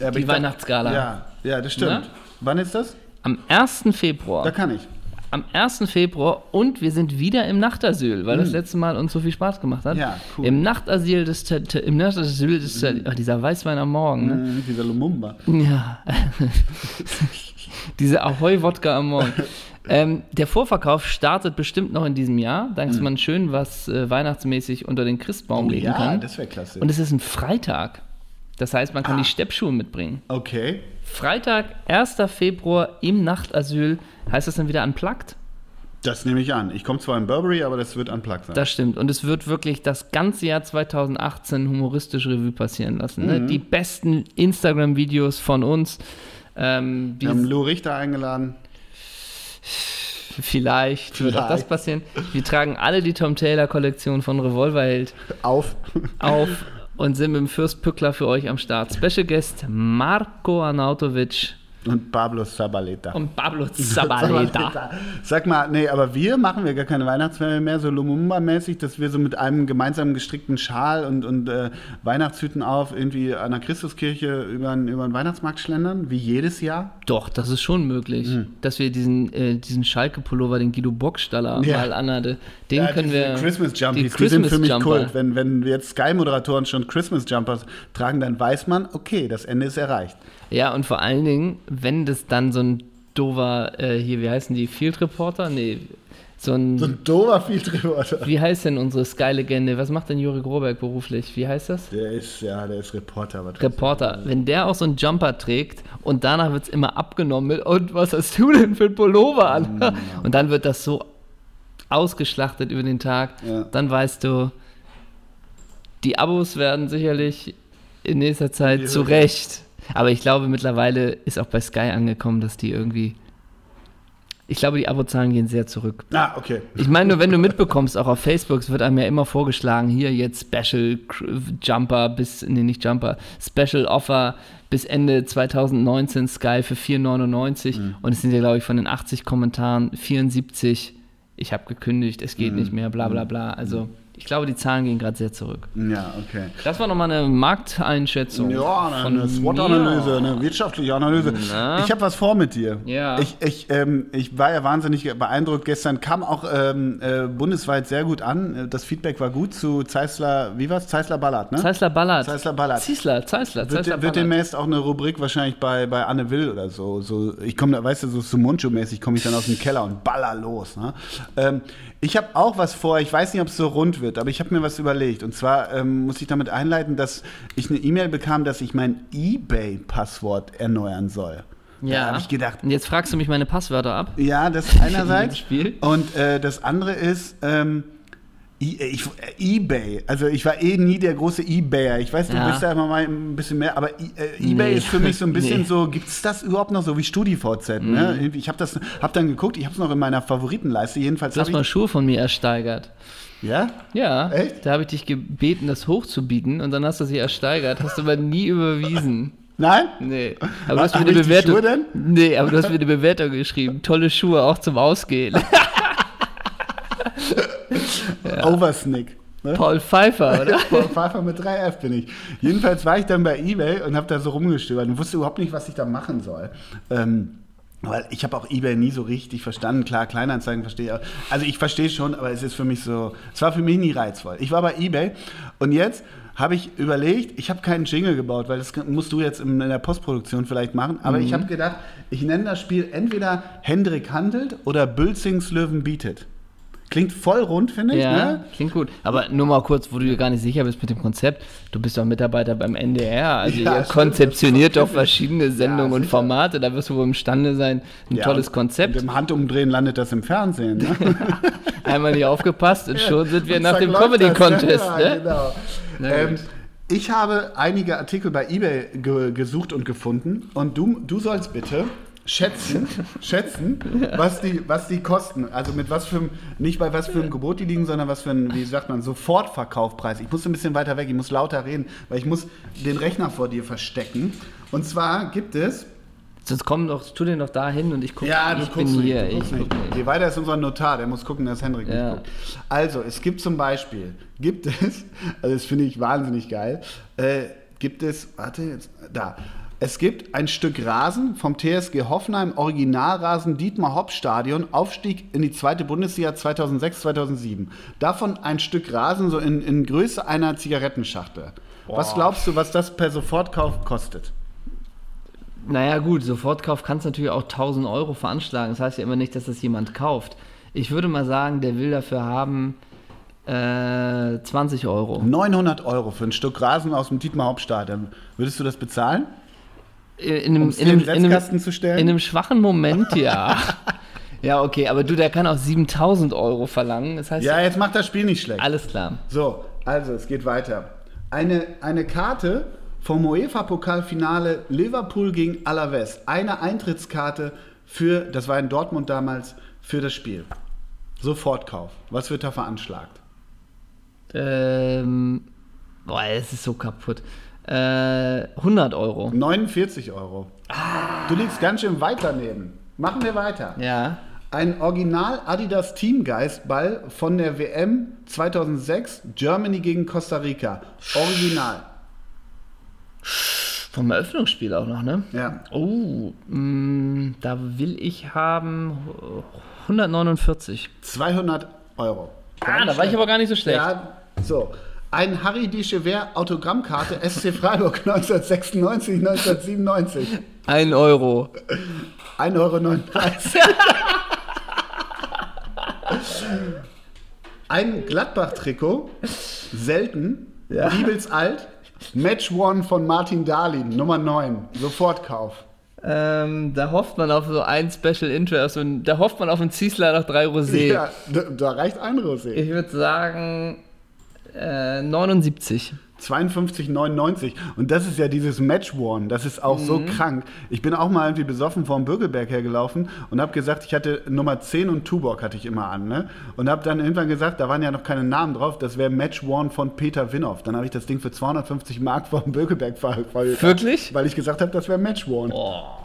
Ja, Die ich dachte- Weihnachtsgala. Ja, ja, das stimmt. Na? Wann ist das? Am 1. Februar. Da kann ich. Am 1. Februar und wir sind wieder im Nachtasyl, weil das letzte Mal uns so viel Spaß gemacht hat. Hm. Ja, cool. Im Nachtasyl des, im Nachtasyl des, Te- ach, dieser Weißwein am Morgen, ne? Mhm, dieser Lumumba. Ja. Diese Ahoi-Wodka am Morgen. ähm, der Vorverkauf startet bestimmt noch in diesem Jahr, dass man schön was äh, weihnachtsmäßig unter den Christbaum legen Mhm. Oh ja, kann. das wäre klasse. Und es ist ein Freitag. Das heißt, man kann Ah. die Steppschuhe mitbringen. okay. Freitag, 1. Februar im Nachtasyl. Heißt das dann wieder unplugged? Das nehme ich an. Ich komme zwar in Burberry, aber das wird unplugged sein. Das stimmt. Und es wird wirklich das ganze Jahr 2018 humoristisch Revue passieren lassen. Mhm. Ne? Die besten Instagram-Videos von uns. Ähm, Wir haben Lou Richter eingeladen. Vielleicht wird auch das Vielleicht. passieren. Wir tragen alle die Tom Taylor Kollektion von Revolverheld Auf. auf und sind mit dem Fürst Pückler für euch am Start. Special Guest Marco Arnautovic Und Pablo Zabaleta. und Pablo Zabaleta. Sag mal, nee, aber wir machen wir gar keine Weihnachtsfeier mehr, so Lumumba-mäßig, dass wir so mit einem gemeinsam gestrickten Schal und, und äh, Weihnachtshüten auf irgendwie an der Christuskirche über einen, über Weihnachtsmarkt schlendern, wie jedes Jahr. Doch, das ist schon möglich, dass wir diesen, äh, diesen Schalke-Pullover, den Guido Bockstaller Ja. mal anhatte, den Ja, können wir. Christmas Jumpies, die die, sind für mich Christmas-Jumper. Kult. Wenn, wenn jetzt Sky-Moderatoren schon Christmas Jumpers tragen, dann weiß man, okay, das Ende ist erreicht. Ja, und vor allen Dingen, wenn das dann so ein dover, äh, hier, wie heißen die, Field Reporter? Nee, so ein. So ein dober Field Reporter. wie heißt denn unsere Sky-Legende? Was macht denn Juri Groberg beruflich? Wie heißt das? Der ist, ja, der ist Reporter. Reporter. Wenn der auch so einen Jumper trägt und danach wird es immer abgenommen mit, und was hast du denn für ein Pullover an? Und dann wird das so ausgeschlachtet über den Tag. Ja. Dann weißt du, die Abos werden sicherlich in nächster Zeit Die zu. Recht. Aber ich glaube, mittlerweile ist auch bei Sky angekommen, dass die irgendwie. Ich glaube, die Abozahlen gehen sehr zurück. Ah, okay. Ich meine, nur wenn du mitbekommst, auch auf Facebook, es wird einem ja immer vorgeschlagen, hier jetzt Special Jumper bis, nee, nicht Jumper, Special Offer bis Ende 2019 Sky für 4,99 Mhm. und es sind ja, glaube ich, von den 80 Kommentaren 74, ich habe gekündigt, es Mhm. geht nicht mehr, bla bla bla. Also ich glaube, die Zahlen gehen gerade sehr zurück. Ja, okay. Das war nochmal eine Markteinschätzung. Ja, eine, eine SWOT-Analyse, eine wirtschaftliche Analyse. Na? Ich habe was vor mit dir. Ja. Ich, ich, ähm, ich war ja wahnsinnig beeindruckt. Gestern kam auch ähm, äh, bundesweit sehr gut an. Das Feedback war gut zu Zeissler, wie war's? Zeissler Ballard, ne? Zeissler Ballard. Zeissler Ballard. Zeissler, Zeissler, Wird, Zeissler wird Ballard. demnächst auch eine Rubrik wahrscheinlich bei, bei Anne Will oder so. so ich komme da, weißt du, so Sumunchu-mäßig komme ich dann aus dem Keller und baller los. Ne? Ähm, ich habe auch was vor, ich weiß nicht, ob es so rund wird, aber ich habe mir was überlegt. Und zwar ähm, muss ich damit einleiten, dass ich eine E-Mail bekam, dass ich mein Ebay-Passwort erneuern soll. Da habe ich gedacht, Und jetzt fragst du mich meine Passwörter ab. ja, das einerseits. Spiel. Und äh, das andere ist, ähm, I- äh, ich, äh, eBay. Also ich war eh nie der große Ebayer. Ich weiß, du Ja. bist da immer mal ein bisschen mehr, aber I- äh, eBay Nee. ist für mich so ein bisschen Nee. so, gibt es das überhaupt noch so wie StudiVZ? Ne? Mhm. Ich habe das, hab dann geguckt, ich habe es noch in meiner Favoritenleiste. Jedenfalls Du hast mal. Schuhe von mir ersteigert. Ja? Ja, Echt? da habe ich dich gebeten, das hochzubieten und dann hast du sie ersteigert, hast du aber nie überwiesen. Nein? Nee. Aber du Was, hast mir eine die Bewertung. Schuhe denn? Nee, aber du hast mir eine Bewertung geschrieben. Tolle Schuhe, auch zum Ausgehen. Oversnick. Ne? Paul Pfeiffer, oder? Paul Pfeiffer mit 3F bin ich. Jedenfalls war ich dann bei Ebay und habe da so rumgestöbert und wusste überhaupt nicht, was ich da machen soll. Ähm, weil ich habe auch Ebay nie so richtig verstanden. Klar, Kleinanzeigen verstehe ich auch. Also ich verstehe schon, aber es ist für mich so, es war für mich nie reizvoll. Ich war bei Ebay und jetzt habe ich überlegt, ich habe keinen Jingle gebaut, weil das musst du jetzt in, der Postproduktion vielleicht machen, aber ich habe gedacht, ich nenne das Spiel entweder Hendrik handelt oder Bülzings Löwen bietet. Klingt voll rund, finde ich. Ja, Ne? klingt gut. Aber nur mal kurz, wo du dir gar nicht sicher bist mit dem Konzept. Du bist doch Mitarbeiter beim NDR. Also Ja, ihr stimmt, konzeptioniert doch verschiedene Sendungen und sicher. Formate. Da wirst du wohl imstande sein, ein Ja, tolles und- Konzept. Und im Handumdrehen landet das im Fernsehen. Ne? Einmal nicht aufgepasst und schon sind wir Und nach dem Comedy das, Contest. Ja, Ne? genau. Na Ähm, ich habe einige Artikel bei eBay ge gesucht und gefunden und du, du sollst bitte schätzen, schätzen, was die, was die kosten. Also mit was für einem, nicht bei was für einem Gebot die liegen, sondern was für ein, wie sagt man, Sofortverkaufpreis. Ich muss ein bisschen weiter weg, ich muss lauter reden, weil ich muss den Rechner vor dir verstecken. Und zwar gibt es Sonst komm doch, tu den doch da hin und ich gucke. Ja, du ich bin guckst nicht, hier. ich guckst guck nicht. Je weiter ist unser Notar, der muss gucken, dass Henrik Ja. nicht guckt. Also, es gibt zum Beispiel, gibt es, also das finde ich wahnsinnig geil, äh, gibt es, warte jetzt, da. Es gibt ein Stück Rasen vom TSG Hoffenheim, Originalrasen Dietmar Hopp Stadion, Aufstieg in die zweite Bundesliga 2006, 2007. Davon ein Stück Rasen so in, in Größe einer Zigarettenschachtel. Was glaubst du, was das per Sofortkauf kostet? Naja, gut, Sofortkauf kannst natürlich auch 1000 Euro veranschlagen. Das heißt ja immer nicht, dass das jemand kauft. Ich würde mal sagen, der will dafür haben äh, 20 Euro. 900 Euro für ein Stück Rasen aus dem Dietmar Hopp Stadion. Würdest du das bezahlen? In einem, in einem, in einem, zu stellen? in einem schwachen Moment, ja. ja, okay, aber du, der kann auch 7000 Euro verlangen. Das heißt, Ja, jetzt macht das Spiel nicht schlecht. alles klar. So, also es geht weiter. Eine, eine Karte vom UEFA-Pokalfinale Liverpool gegen Alaves. Eine Eintrittskarte für, das war in Dortmund damals, für das Spiel. Sofortkauf. Was wird da veranschlagt? Ähm, boah, es ist so kaputt. Äh, 100 Euro. 49 Euro. Du liegst ganz schön weit daneben. Machen wir weiter. Ja. Ein Original Adidas Teamgeist Ball von der WM 2006 Germany gegen Costa Rica. Original. Vom Eröffnungsspiel auch noch, ne? Ja. Oh, mh, da will ich haben 149. 200 Euro. Ah, da war ich aber gar nicht so schlecht. Ja, so. Ein Harry Dechever Autogrammkarte SC Freiburg 1996, 1997. 1 Euro. 1,39 Euro. Ein Gladbach-Trikot, selten, Ja. Alt, Match One von Martin Dahlin, Nummer 9, Sofortkauf. Ähm, da hofft man auf so ein Special Interest und da hofft man auf einen Ziesler nach 3 Rosé. Ja, da, da reicht ein Rosé. Ich würde sagen äh, 79. 52,99. Und das ist ja dieses Match One. Das ist auch so krank. Ich bin auch mal irgendwie besoffen vom Bürgelberg hergelaufen und habe gesagt, ich hatte Nummer 10 und Tuborg hatte ich immer an. Ne? Und habe dann irgendwann gesagt, da waren ja noch keine Namen drauf, das wäre Match One von Peter Winhoff. Dann habe ich das Ding für 250 Mark vom Bürgelberg verkauft. Wirklich? Weil ich gesagt habe, das wäre Match One.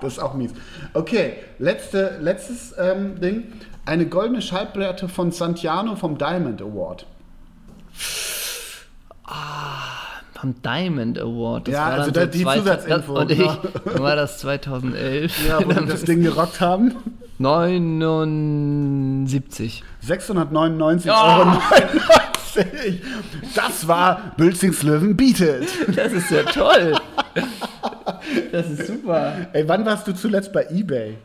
Das ist auch mies. Okay, letzte, letztes ähm, Ding. Eine goldene Schallplatte von Santiano vom Diamond Award. Vom Diamond Award. Das Ja, also da die Zusatzinfo, Und ich, genau. wann war das 2011? Ja, wo wir das Ding gerockt haben. 79. 699,99 Oh! Euro. Das war Bülzings Löwen bietet. Das ist ja toll. Das ist super. Ey, wann warst du zuletzt bei Ebay?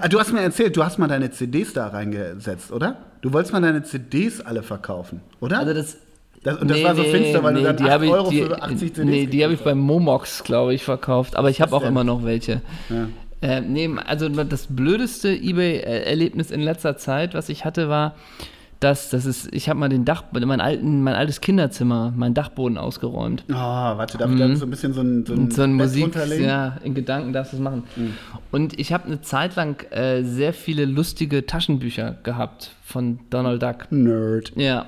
Ah, du hast mir erzählt, du hast mal deine CDs da reingesetzt, oder? Du wolltest mal deine CDs alle verkaufen, oder? Also das, Das- und das war so finster, weil du dann die 8 hab ich, Euro für 80 CDs Nee, die habe ich beim Momox, glaube ich, verkauft. Aber ich habe auch denn? immer noch welche. Ja. Äh, nee, also das blödeste Ebay-Erlebnis in letzter Zeit, was ich hatte, war, dass das ist, ich habe mal den Dach, mein, alten, mein altes Kinderzimmer, meinen Dachboden ausgeräumt. Oh, warte, darf ich da so ein bisschen so ein, so ein, so ein Musik, runterlegen? ja, in Gedanken darfst du es machen. Und ich habe eine Zeit lang äh, sehr viele lustige Taschenbücher gehabt von Donald Duck. Nerd. Ja.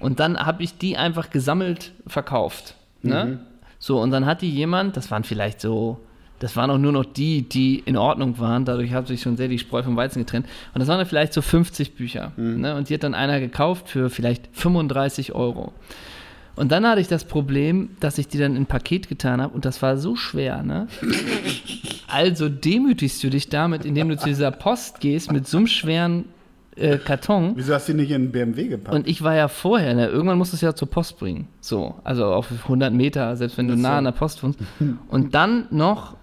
Und dann habe ich die einfach gesammelt verkauft. Ne? So, und dann hat die jemand, das waren vielleicht so, das waren auch nur noch die, die in Ordnung waren, dadurch hat sich schon sehr die Spreu vom Weizen getrennt. Und das waren dann vielleicht so 50 Bücher. Ne? Und die hat dann einer gekauft für vielleicht 35 Euro. Und dann hatte ich das Problem, dass ich die dann in ein Paket getan habe und das war so schwer, ne? Also demütigst du dich damit, indem du zu dieser Post gehst mit so einem schweren äh, Karton. Wieso hast du nicht in den BMW gepackt? Und ich war ja vorher, ne? irgendwann musst du es ja zur Post bringen. So, also auf 100 Meter, selbst wenn du nah an der Post wohnst. Und dann noch,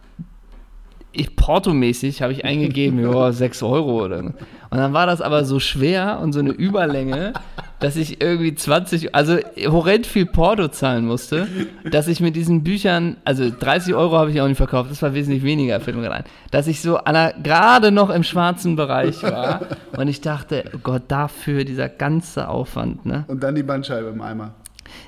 ich portomäßig habe ich eingegeben, ja, 6 Euro oder. Und dann war das aber so schwer und so eine Überlänge, dass ich irgendwie 20, also horrend viel Porto zahlen musste, dass ich mit diesen Büchern, also 30 Euro habe ich auch nicht verkauft, das war wesentlich weniger, fällt mir gerade ein, dass ich so gerade noch im schwarzen Bereich war und ich dachte, oh Gott, dafür dieser ganze Aufwand, ne? Und dann die Bandscheibe im Eimer.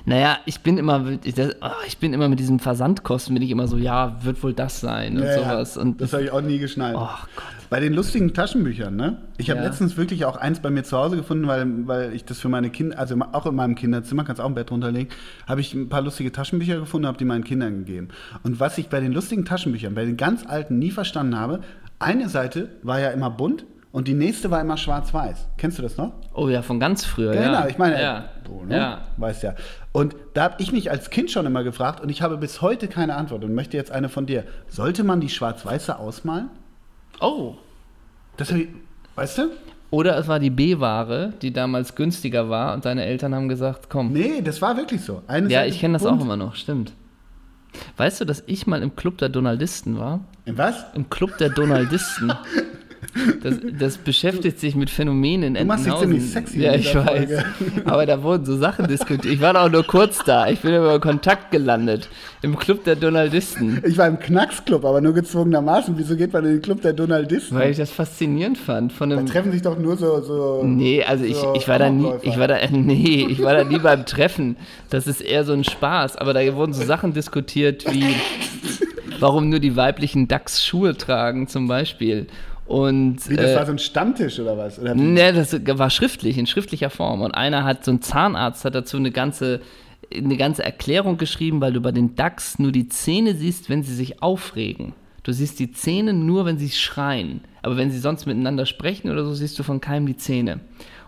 Naja, ich bin immer, mit- ich, das, ah, ich bin immer mit diesen Versandkosten, bin ich immer so, ja, wird wohl das sein und Ja, ja, sowas. Und das habe ich auch nie geschnallt. oh Gott. Bei den lustigen Taschenbüchern, ne? Ich habe Ja. letztens wirklich auch eins bei mir zu Hause gefunden, weil, weil ich das für meine Kinder, also auch in meinem Kinderzimmer, kannst auch ein Bett runterlegen, habe ich ein paar lustige Taschenbücher gefunden, habe die meinen Kindern gegeben. Und was ich bei den lustigen Taschenbüchern, bei den ganz alten nie verstanden habe, eine Seite war ja immer bunt und die nächste war immer schwarz-weiß. Kennst du das noch? Oh ja, von ganz früher, Ja, ja. genau, ich meine, ja. du, ne? ja. weißt ja. Und da habe ich mich als Kind schon immer gefragt und ich habe bis heute keine Antwort und möchte jetzt eine von dir. Sollte man die schwarz-weiße ausmalen? Oh. Das weißt du? Oder es war die B-Ware, die damals günstiger war und deine Eltern haben gesagt, komm. Nee, das war wirklich so. Eine ja, ich kenne das auch immer noch, stimmt. Weißt du, dass ich mal im Club der Donaldisten war? In was? Im Club der Donaldisten. Das, das beschäftigt sich mit Phänomenen in Du machst dich ziemlich sexy Ja, ich weiß. Folge. Aber da wurden so Sachen diskutiert. Ich war da auch nur kurz da. Ich bin über Kontakt gelandet. Im Club der Donaldisten. Ich war im Knacksclub, aber nur gezwungenermaßen. Wieso geht man in den Club der Donaldisten? Weil ich das faszinierend fand. Von da einem treffen sich doch nur so. so Nee, also ich, so ich war da nie, ich war da, nee, ich war da nie beim Treffen. Das ist eher so ein Spaß. Aber da wurden so Sachen diskutiert wie, warum nur die weiblichen Dachs Schuhe tragen zum Beispiel. Und Wie, das äh, war so ein Stammtisch oder was? Oder? Ne, das war schriftlich, in schriftlicher Form. Und einer hat, so ein Zahnarzt hat dazu eine ganze, eine ganze Erklärung geschrieben, weil du bei den Dachs nur die Zähne siehst, wenn sie sich aufregen. Du siehst die Zähne nur, wenn sie schreien. Aber wenn sie sonst miteinander sprechen oder so, siehst du von keinem die Zähne.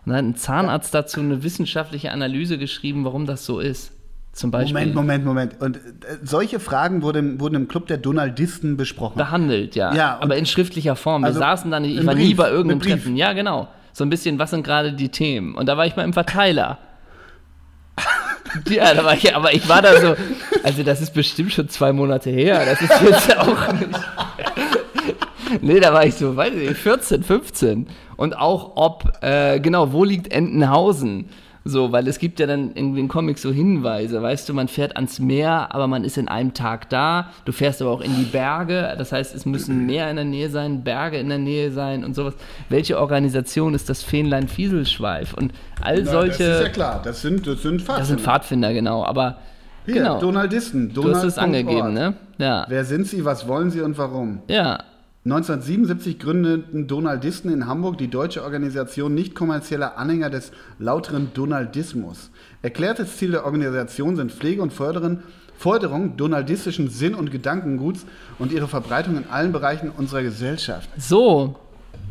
Und dann hat ein Zahnarzt dazu eine wissenschaftliche Analyse geschrieben, warum das so ist. Zum Beispiel. Moment, Moment, Moment. Und äh, solche Fragen wurden, wurden im Club der Donaldisten besprochen. behandelt, ja. Ja, aber in schriftlicher Form. Wir Also saßen da nicht, ich war nie Brief, bei irgendeinem. Treffen. Ja, genau. So ein bisschen, was sind gerade die Themen? Und da war ich mal im Verteiler. ja, da war ich, aber ich war da so, also das ist bestimmt schon zwei Monate her. Das ist jetzt auch nicht. Nee, da war ich so, weiß ich nicht, 14, 15. Und auch ob, äh, genau, wo liegt Entenhausen? So, weil es gibt ja dann irgendwie in Comics so Hinweise, weißt du, man fährt ans Meer, aber man ist in einem Tag da. Du fährst aber auch in die Berge, das heißt, es müssen Meer in der Nähe sein, Berge in der Nähe sein und sowas. Welche Organisation ist das Fähnlein Fieselschweif? Und all Na, solche, Das ist ja klar. Das sind, das sind Pfadfinder. das sind Pfadfinder, genau, aber Hier, genau, Donaldisten. du hast es angegeben, ne? Ja, Wer sind sie, was wollen sie und warum? ja, 1977 gründeten Donaldisten in Hamburg die deutsche Organisation nicht kommerzieller Anhänger des lauteren Donaldismus. Erklärtes Ziel der Organisation sind Pflege und Förderung donaldistischen Sinn- und Gedankenguts und ihre Verbreitung in allen Bereichen unserer Gesellschaft. So,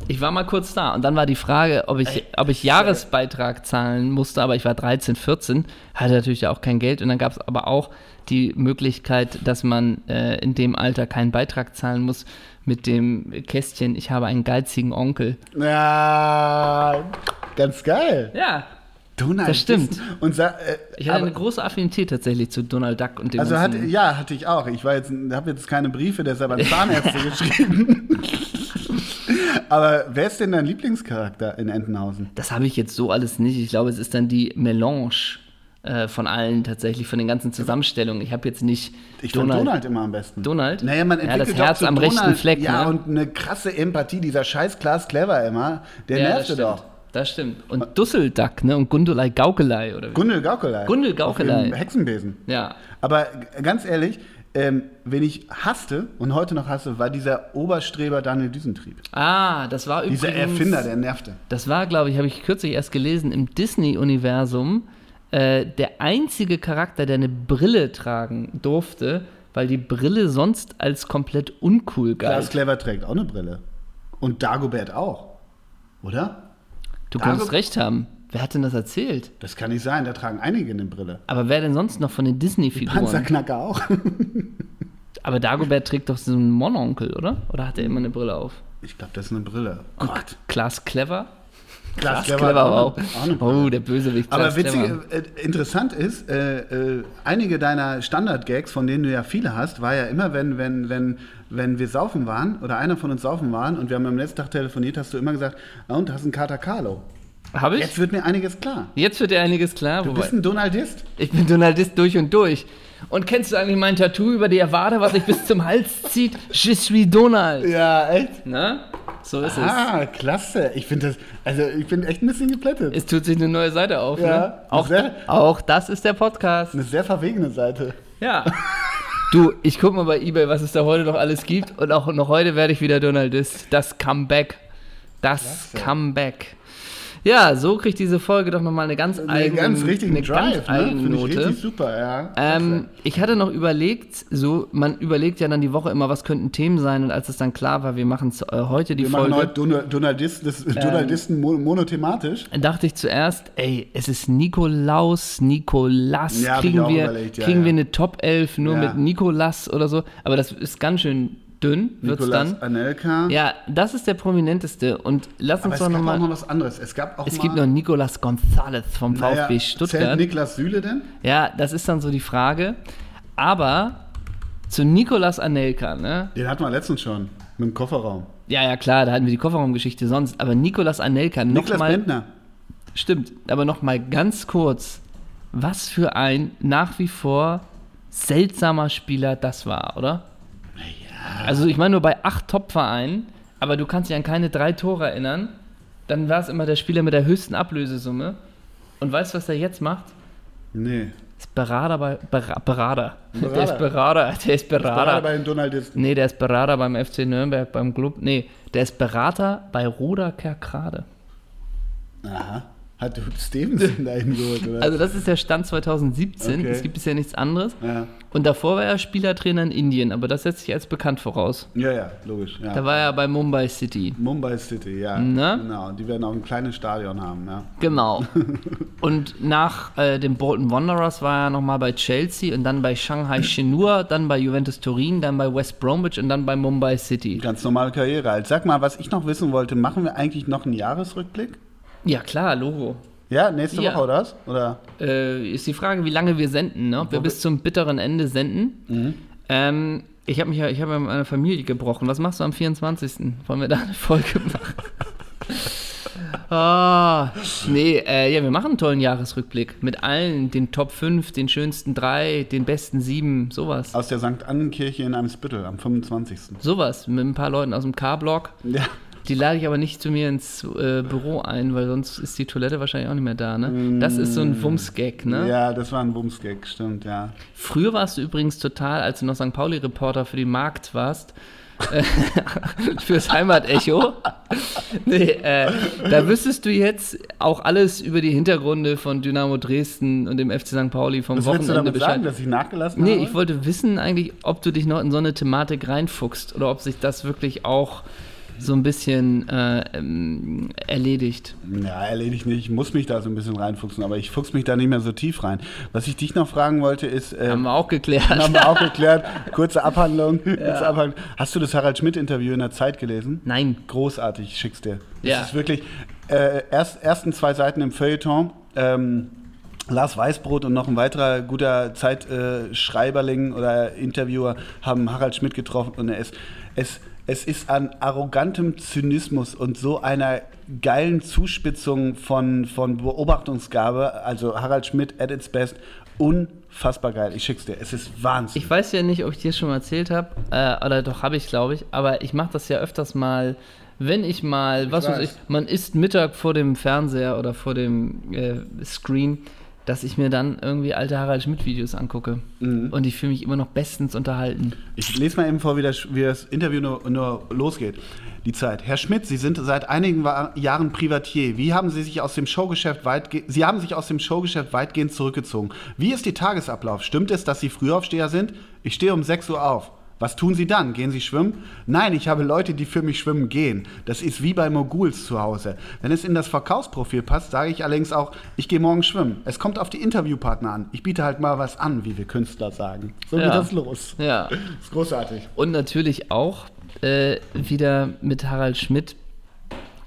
ich war mal kurz da und dann war die Frage, ob ich, ob ich Jahresbeitrag zahlen musste, aber ich war 13, 14, hatte natürlich auch kein Geld und dann gab es aber auch die Möglichkeit, dass man äh, in dem Alter keinen Beitrag zahlen muss mit dem Kästchen, ich habe einen geizigen Onkel. Ja, ganz geil. Ja, Donald Das stimmt. Und äh, ich hatte aber- eine große Affinität tatsächlich zu Donald Duck und dem also hat, ganzen- ja, hatte ich auch. Ich war jetzt, habe jetzt keine Briefe, deshalb an Zahnärzte geschrieben. Aber wer ist denn dein Lieblingscharakter in Entenhausen? Das habe ich jetzt so alles nicht. Ich glaube, es ist dann die Melange Äh, von allen tatsächlich, von den ganzen Zusammenstellungen. Ich habe jetzt nicht Ich fand Donald immer am besten. Donald? Naja, man ja, entwickelt das doch Herz am rechten Donald- Fleck. Ja, ne? und eine krasse Empathie. Dieser scheiß Klaas Clever immer, der ja, das nervte doch. Das stimmt. Und Dusseldack, ne? Und Gundulei Gaukelei, oder? Gundel Gaukelei. Gundel Gaukelei. Auf Hexenbesen. ja. Aber ganz ehrlich, ähm, wen ich hasste und heute noch hasse, war dieser Oberstreber Daniel Düsentrieb. Ah, das war übrigens. Dieser Erfinder, der nervte. Das war, glaube ich, habe ich kürzlich erst gelesen, im Disney-Universum äh, der einzige Charakter, der eine Brille tragen durfte, weil die Brille sonst als komplett uncool galt. Clever trägt auch eine Brille. Und Dagobert auch. Oder? Du Dago- kannst recht haben. Wer hat denn das erzählt? Das kann nicht sein, da tragen einige eine Brille. Aber wer denn sonst noch von den Disney-Figuren? Panzerknacker auch. Aber Dagobert trägt doch so einen Mononkel, oder? Oder hat er immer eine Brille auf? Ich glaube, das ist eine Brille. Gott. Klaas Clever? Klaas Klaas Clever auch. auch Brille. Oh, der Bösewicht. Aber Klaas witzig, Clever. äh, interessant ist, äh, äh, einige deiner Standard-Gags, von denen du ja viele hast, war ja immer, wenn, wenn, wenn, wenn wir saufen waren oder einer von uns saufen waren und wir haben am letzten Tag telefoniert, hast du immer gesagt, ah, und hast einen Kater Carlo. Habe ich? Jetzt wird mir einiges klar. Jetzt wird dir einiges klar. Du bist ein Donaldist. Ich bin Donaldist durch und durch. Und kennst du eigentlich mein Tattoo über die Wade, was sich bis zum Hals zieht? Je suis Donald. Ja, echt? Na? So ist Ah, klasse. Ich finde das, also ich bin echt ein bisschen geplättet. es. Es tut sich eine neue Seite auf. Ja, ne? auch, sehr- auch das ist der Podcast. Eine sehr verwegene Seite. Ja. Du, ich guck mal bei eBay, was es da heute noch alles gibt. Und auch noch heute werde ich wieder Donaldist. Das Comeback. Das Klasse. Comeback. Ja, so kriegt diese Folge doch nochmal eine ganz Eine eigene, ganz richtigen eine Drive, ganz ne? eigene Finde ich Note. richtig super, ja. Ähm, ich hatte noch überlegt, so, man überlegt ja dann die Woche immer, was könnten Themen sein und als es dann klar war, wir machen äh, heute die wir Folge, machen heute Donaldisten, das, Donaldisten mon- monothematisch. dachte ich zuerst, ey, es ist Nikolaus, Nikolas, Ja, kriegen, wir, überlegt, ja, kriegen ja. wir eine Top 11 nur mit Nikolas oder so, aber das ist ganz schön dünn, wird's Nikolas dann. Anelka. Ja, das ist der prominenteste und lass Aber uns es doch gab auch nochmal, noch was anderes. Es gab auch es mal, gibt noch Nicolas González vom naja, VfB Zählt Stuttgart. Niklas Süle denn? Ja, das ist dann so die Frage, aber zu Nicolas Anelka, ne? Den hatten wir letztens schon. Mit dem Kofferraum. Ja, ja, klar, da hatten wir die Kofferraumgeschichte sonst. Aber Nikolas Anelka, Niklas nochmal. Bentner. Stimmt, aber nochmal ganz kurz. Was für ein nach wie vor seltsamer Spieler das war, oder? Also, ich meine nur bei acht Top-Vereinen, aber du kannst dich an keine drei Tore erinnern. Dann war es immer der Spieler mit der höchsten Ablösesumme. Und weißt du, was er jetzt macht? Nee. Ist Berater bei. Bera, Berater. Der Berater. ist Berater. Der ist Gerade Berater. bei den Donaldisten. Nee, der ist Berater beim FC Nürnberg, beim Club. Nee, der ist Berater bei Roda Kerkrade. Aha. Hat du Stevenson da hingeholt, oder? Also das ist der Stand 2017. Okay. Es gibt bisher nichts anderes. ja. Und davor war er Spielertrainer in Indien, aber das setzt sich als bekannt voraus. ja, ja, logisch. Ja. Da war er bei Mumbai City. Mumbai City, ja. Na? Genau. Die werden auch ein kleines Stadion haben, ja. Genau. Und nach äh, den Bolton Wanderers war er nochmal bei Chelsea und dann bei Shanghai Shenhua, dann bei Juventus Turin, dann bei West Bromwich und dann bei Mumbai City. Ganz normale Karriere. Sag mal, was ich noch wissen wollte, machen wir eigentlich noch einen Jahresrückblick? Ja klar, Logo. Ja, nächste Ja. Woche, oder was? Oder? Äh, ist die Frage, wie lange wir senden, ne? Ob wir bis zum bitteren Ende senden. Ähm, ich habe mich ja, ich habe meiner Familie gebrochen. Was machst du am 24.? Wollen wir da eine Folge machen? Ah, nee, äh, ja, wir machen einen tollen Jahresrückblick mit allen, den Top 5, den schönsten 3, den besten 7, sowas. Aus der St. Annenkirche in Eimsbüttel am 25. Sowas, mit ein paar Leuten aus dem K-Block. Ja. Die lade ich aber nicht zu mir ins äh, Büro ein, weil sonst ist die Toilette wahrscheinlich auch nicht mehr da, ne? Das ist so ein Wumms-Gag, ne? Ja, das war ein Bumsgag, stimmt, ja. Früher warst du übrigens total, als du noch St. Pauli-Reporter für die Markt warst, äh, fürs Heimatecho. Nee, äh, da wüsstest du jetzt auch alles über die Hintergründe von Dynamo Dresden und dem FC St. Pauli vom Was willst du Wochenende damit sagen, dass ich nachgelassen Nee, habe? ich wollte wissen eigentlich, ob du dich noch in so eine Thematik reinfuchst oder ob sich das wirklich auch so ein bisschen äh, ähm, erledigt. Ja, erledigt nicht. Ich muss mich da so ein bisschen reinfuchsen, aber ich fuchs mich da nicht mehr so tief rein. Was ich dich noch fragen wollte, ist, Haben ähm, wir auch geklärt. haben wir auch geklärt, kurze Abhandlung. kurze Abhandlung. Hast du das Harald Schmidt-Interview in der Zeit gelesen? Nein. Großartig, ich schick's dir. Das Ja. ist wirklich, äh, erst, ersten zwei Seiten im Feuilleton, ähm, Lars Weißbrot und noch ein weiterer guter Zeitschreiberling oder Interviewer haben Harald Schmidt getroffen und er ist, es, Es ist an arrogantem Zynismus und so einer geilen Zuspitzung von, von Beobachtungsgabe, also Harald Schmidt at its best, unfassbar geil. Ich schick's dir. Es ist Wahnsinn. Ich weiß ja nicht, ob ich dir schon mal erzählt habe, äh, oder doch habe ich, glaube ich, aber ich mache das ja öfters mal, wenn ich mal, was weiß weiß. ich, man isst Mittag vor dem Fernseher oder vor dem äh, Screen, dass ich mir dann irgendwie alte Harald Schmidt-Videos angucke. Und ich fühle mich immer noch bestens unterhalten. Ich lese mal eben vor, wie das, wie das Interview nur, nur losgeht. Die Zeit. Herr Schmidt, Sie sind seit einigen Jahren Privatier. Wie haben Sie sich aus dem Showgeschäft weitgehend, Sie haben sich aus dem Showgeschäft weitgehend zurückgezogen. Wie ist Ihr Tagesablauf? Stimmt es, dass Sie Frühaufsteher sind? Ich stehe um 6 Uhr auf. Was tun Sie dann? Gehen Sie schwimmen? Nein, ich habe Leute, die für mich schwimmen gehen. Das ist wie bei Moguls zu Hause. Wenn es in das Verkaufsprofil passt, sage ich allerdings auch, ich gehe morgen schwimmen. Es kommt auf die Interviewpartner an. Ich biete halt mal was an, wie wir Künstler sagen. So Ja. geht das los. Ja. Das ist großartig. Und natürlich auch äh, wieder mit Harald Schmidt.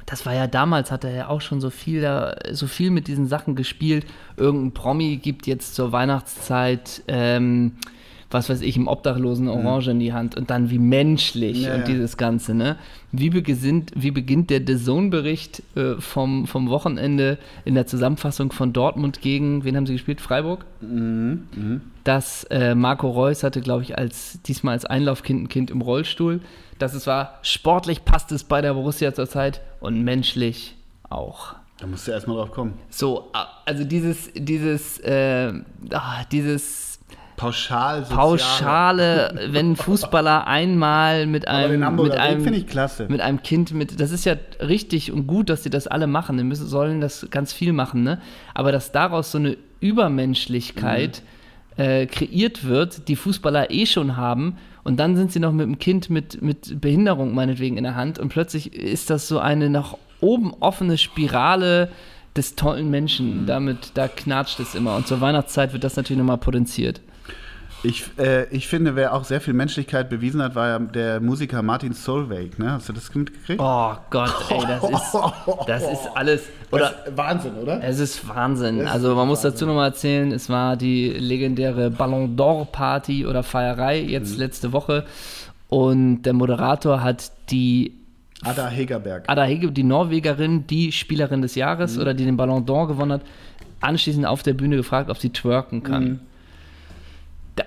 Das war ja damals, hat er ja auch schon so viel, da, so viel mit diesen Sachen gespielt. Irgendein Promi gibt jetzt zur Weihnachtszeit, ähm, was weiß ich, im Obdachlosen Orange in die Hand und dann wie menschlich Ja, und ja. dieses Ganze, ne? Wie beginnt, wie beginnt der The Zone-Bericht äh, vom, vom Wochenende in der Zusammenfassung von Dortmund gegen, wen haben sie gespielt? Freiburg? dass äh, Marco Reus hatte, glaube ich, als diesmal als Einlaufkind ein Kind im Rollstuhl. Dass es war, sportlich passt es bei der Borussia zurzeit und menschlich auch. Da musst du erstmal drauf kommen. So, also dieses, dieses, äh, ah, dieses Pauschal, pauschale, wenn Fußballer einmal mit einem, mit einem, mit einem Kind mit, das ist ja richtig und gut, dass sie das alle machen, die müssen, sollen das ganz viel machen, ne? Aber dass daraus so eine Übermenschlichkeit äh, kreiert wird, die Fußballer eh schon haben, und dann sind sie noch mit einem Kind mit, mit Behinderung meinetwegen in der Hand und plötzlich ist das so eine nach oben offene Spirale des tollen Menschen. Damit, da knatscht es immer. Und zur Weihnachtszeit wird das natürlich nochmal potenziert. Ich, äh, ich finde, wer auch sehr viel Menschlichkeit bewiesen hat, war ja der Musiker Martin Solveig. Ne? Hast du das mitgekriegt? Oh Gott, ey, das ist, das ist alles. Oder Das ist Wahnsinn, oder? Es ist Wahnsinn. Ist also man muss Wahnsinn. dazu nochmal erzählen, es war die legendäre Ballon d'Or Party oder Feierei Mhm. jetzt letzte Woche und der Moderator hat die Ada Hegerberg. Ada Hege, die Norwegerin, die Spielerin des Mhm. Jahres oder die den Ballon d'Or gewonnen hat, anschließend auf der Bühne gefragt, ob sie twerken kann. Da,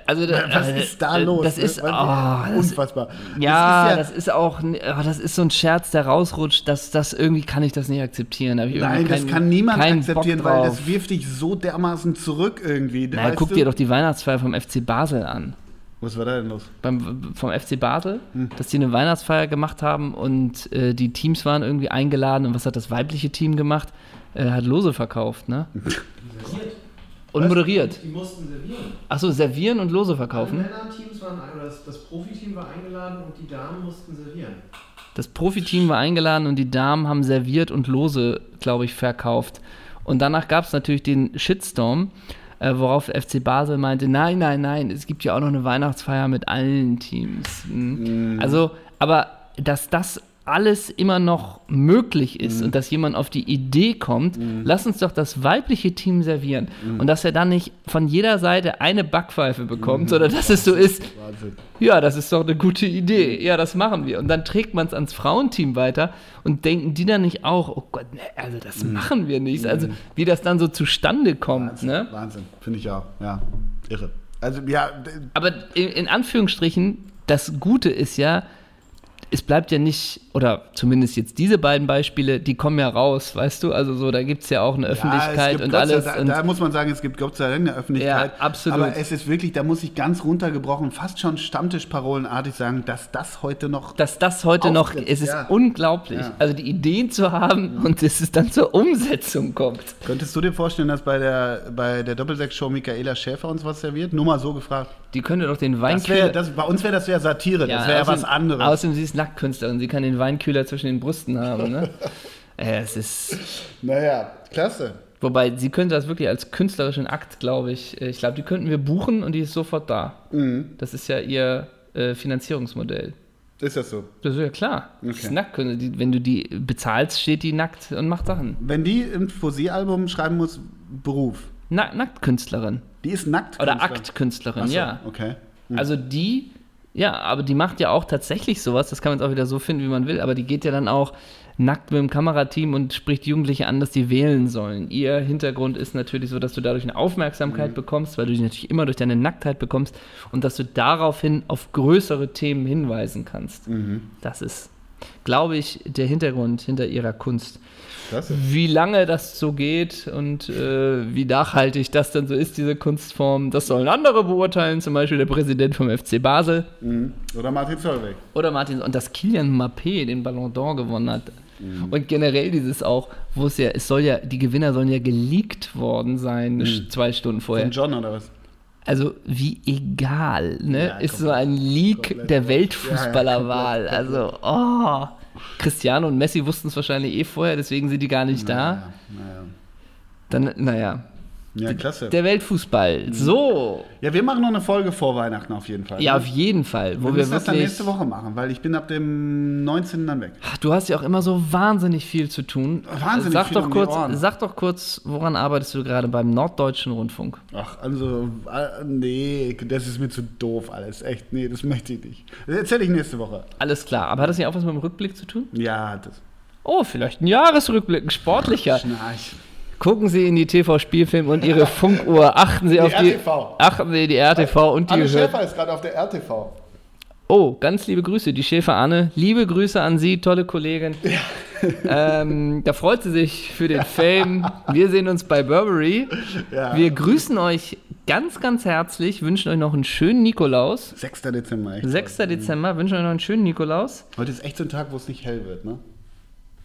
also da. Was äh, ist da äh, los? Das ist, Was- oh, das, unfassbar. ja, das das ist auch, oh, das ist so ein Scherz, der rausrutscht. Das, das irgendwie kann ich das nicht akzeptieren. Nein, das keinen- kann niemand akzeptieren, weil das wirft dich so dermaßen zurück irgendwie. Na, weißt guck du? dir doch die Weihnachtsfeier vom FC Basel an. Was war da denn los? Beim, vom FC Basel, Hm. dass die eine Weihnachtsfeier gemacht haben und äh, die Teams waren irgendwie eingeladen. Und was hat das weibliche Team gemacht? Äh, hat Lose verkauft, ne? Und moderiert. Die mussten servieren. Achso, servieren und Lose verkaufen. Männerteams waren, oder das, das Profiteam war eingeladen und die Damen mussten servieren. Das Profiteam war eingeladen und die Damen haben serviert und Lose, glaube ich, verkauft. Und danach gab es natürlich den Shitstorm, äh, worauf FC Basel meinte, nein, nein, nein, es gibt ja auch noch eine Weihnachtsfeier mit allen Teams. Hm. Also, aber dass das alles immer noch möglich ist und dass jemand auf die Idee kommt, lass uns doch das weibliche Team servieren. Und dass er dann nicht von jeder Seite eine Backpfeife bekommt, sondern dass es so ist, Wahnsinn. ja, das ist doch eine gute Idee. Ja, das machen wir. Und dann trägt man es ans Frauenteam weiter und denken die dann nicht auch, oh Gott, ne, also das machen wir nicht. Also wie das dann so zustande kommt. Ne? Wahnsinn, finde ich auch. Ja, irre. Also, ja, Aber in, in Anführungsstrichen, das Gute ist ja, es bleibt ja nicht, oder zumindest jetzt diese beiden Beispiele, die kommen ja raus, weißt du? Also so, da gibt es ja auch eine Ja, Öffentlichkeit gibt und Gott alles. Dank- und da muss man sagen, es gibt Gott sei Dank eine Öffentlichkeit. Ja, absolut. Aber es ist wirklich, da muss ich ganz runtergebrochen, fast schon Stammtischparolenartig sagen, dass das heute noch. dass das heute noch, es ist ja. unglaublich. Ja. Also die Ideen zu haben und dass es dann zur Umsetzung kommt. Könntest du dir vorstellen, dass bei der, bei der Doppelsechs-Show Michaela Schäfer uns was serviert? Nur mal so gefragt. Die könnte doch den Das Weinkühler. wär, das, bei uns wäre das ja Satire, das wäre ja was anderes. Außerdem, sie ist Nacktkünstlerin, sie kann den Weinkühler zwischen den Brüsten haben. Ne? äh, es ist. naja, klasse. Wobei, sie könnte das wirklich als künstlerischen Akt, glaube ich. äh, Ich glaube, die könnten wir buchen und die ist sofort da. Mhm. Das ist ja ihr äh, Finanzierungsmodell. Ist das so? Das ist ja klar. Die ist Okay. nackt. Wenn du die bezahlst, steht die nackt und macht Sachen. Wenn die ein Poesiealbum schreiben muss, Beruf. Na, Nacktkünstlerin. Die ist nackt. Oder Aktkünstlerin, Achso, ja. Okay. Also die Ja, aber die macht ja auch tatsächlich sowas, das kann man jetzt auch wieder so finden, wie man will, aber die geht ja dann auch nackt mit dem Kamerateam und spricht Jugendliche an, dass die wählen sollen. Ihr Hintergrund ist natürlich so, dass du dadurch eine Aufmerksamkeit bekommst, weil du die natürlich immer durch deine Nacktheit bekommst und dass du daraufhin auf größere Themen hinweisen kannst. Das ist, glaube ich, der Hintergrund hinter ihrer Kunst. Klasse. Wie lange das so geht und äh, wie nachhaltig das dann so ist, diese Kunstform, das sollen andere beurteilen, zum Beispiel der Präsident vom FC Basel Mhm. Oder Martin Zollweg. oder Martin. Und dass Kilian Mappé den Ballon d'Or gewonnen hat. Mhm. Und generell dieses auch, wo es ja, es soll ja, die Gewinner sollen ja geleakt worden sein, sch- zwei Stunden vorher. Mhm. Von John oder was? Also wie egal, ne? Ja, ist so ein Leak komplett. der Ja, ja, Weltfußballerwahl. komplett, also, oh. Cristiano und Messi wussten es wahrscheinlich eh vorher, deswegen sind die gar nicht da. Naja, Dann, naja, naja. Ja, klasse. der Weltfußball. So. Ja, wir machen noch eine Folge vor Weihnachten auf jeden Fall. Ja, ne? auf jeden Fall. Wo wir wir müssen das dann nächste Woche machen, weil ich bin ab dem 19. dann weg. Ach, Du hast ja auch immer so wahnsinnig viel zu tun. Wahnsinnig sag viel doch um kurz. Sag doch kurz, woran arbeitest du gerade beim Norddeutschen Rundfunk? Ach, also, äh, nee, das ist mir zu doof alles. Echt, nee, das möchte ich nicht. Das erzähle ich nächste Woche. Alles klar, aber hat das nicht auch was mit dem Rückblick zu tun? Ja, das. Oh, vielleicht ein Jahresrückblick, ein sportlicher. Schnarch. Gucken Sie in die TV-Spielfilm und Ihre Funkuhr. Achten Sie auf die, RTV. achten Sie in die RTV und die Anne. Schäfer ist gerade auf der RTV. Oh, ganz liebe Grüße, die Schäfer Anne. Liebe Grüße an Sie, tolle Kollegin. Ähm, da freut sie sich für den Fame. Wir sehen uns bei Burberry. Ja. Wir grüßen euch ganz, ganz herzlich, wünschen euch noch einen schönen Nikolaus. 6. Dezember. Echt 6. Dezember, wünschen euch noch einen schönen Nikolaus. Heute ist echt so ein Tag, wo es nicht hell wird, ne?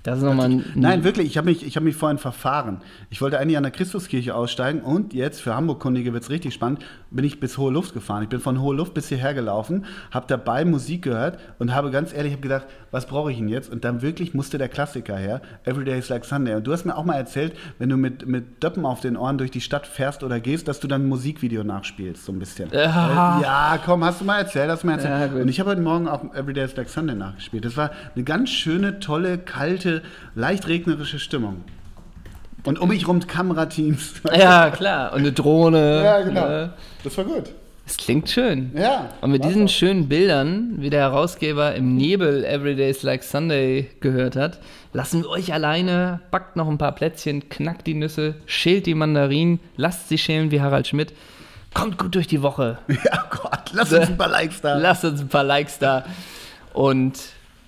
Das ist nochmal ein. Nein, wirklich, ich habe mich, ich hab mich vorhin verfahren. Ich wollte eigentlich an der Christuskirche aussteigen und jetzt, für Hamburg-Kundige wird es richtig spannend, bin ich bis Hohe Luft gefahren. Ich bin von Hohe Luft bis hierher gelaufen, habe dabei Musik gehört und habe ganz ehrlich hab gedacht, was brauche ich denn jetzt? Und dann wirklich musste der Klassiker her, Every Day is Like Sunday. Und du hast mir auch mal erzählt, wenn du mit, mit Döppen auf den Ohren durch die Stadt fährst oder gehst, dass du dann ein Musikvideo nachspielst, so ein bisschen. Ja. Äh, ja, komm, hast du mal erzählt, hast du mal erzählt. Ja, und ich habe heute Morgen auch Every Day is Like Sunday nachgespielt. Das war eine ganz schöne, tolle, kalte, leicht regnerische Stimmung. Und um mich rum Kamerateams. Ja, klar. Und eine Drohne. Ja, genau. Ne? Das war gut. Es klingt schön. Ja. Und mit diesen auch. schönen Bildern, wie der Herausgeber im Nebel Every Day's Like Sunday gehört hat, lassen wir euch alleine, backt noch ein paar Plätzchen, knackt die Nüsse, schält die Mandarinen, lasst sie schälen wie Harald Schmidt. Kommt gut durch die Woche. Ja, Gott, lass uns ein paar Likes da. Lasst uns ein paar Likes da. Und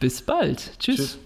bis bald. Tschüss. Tschüss.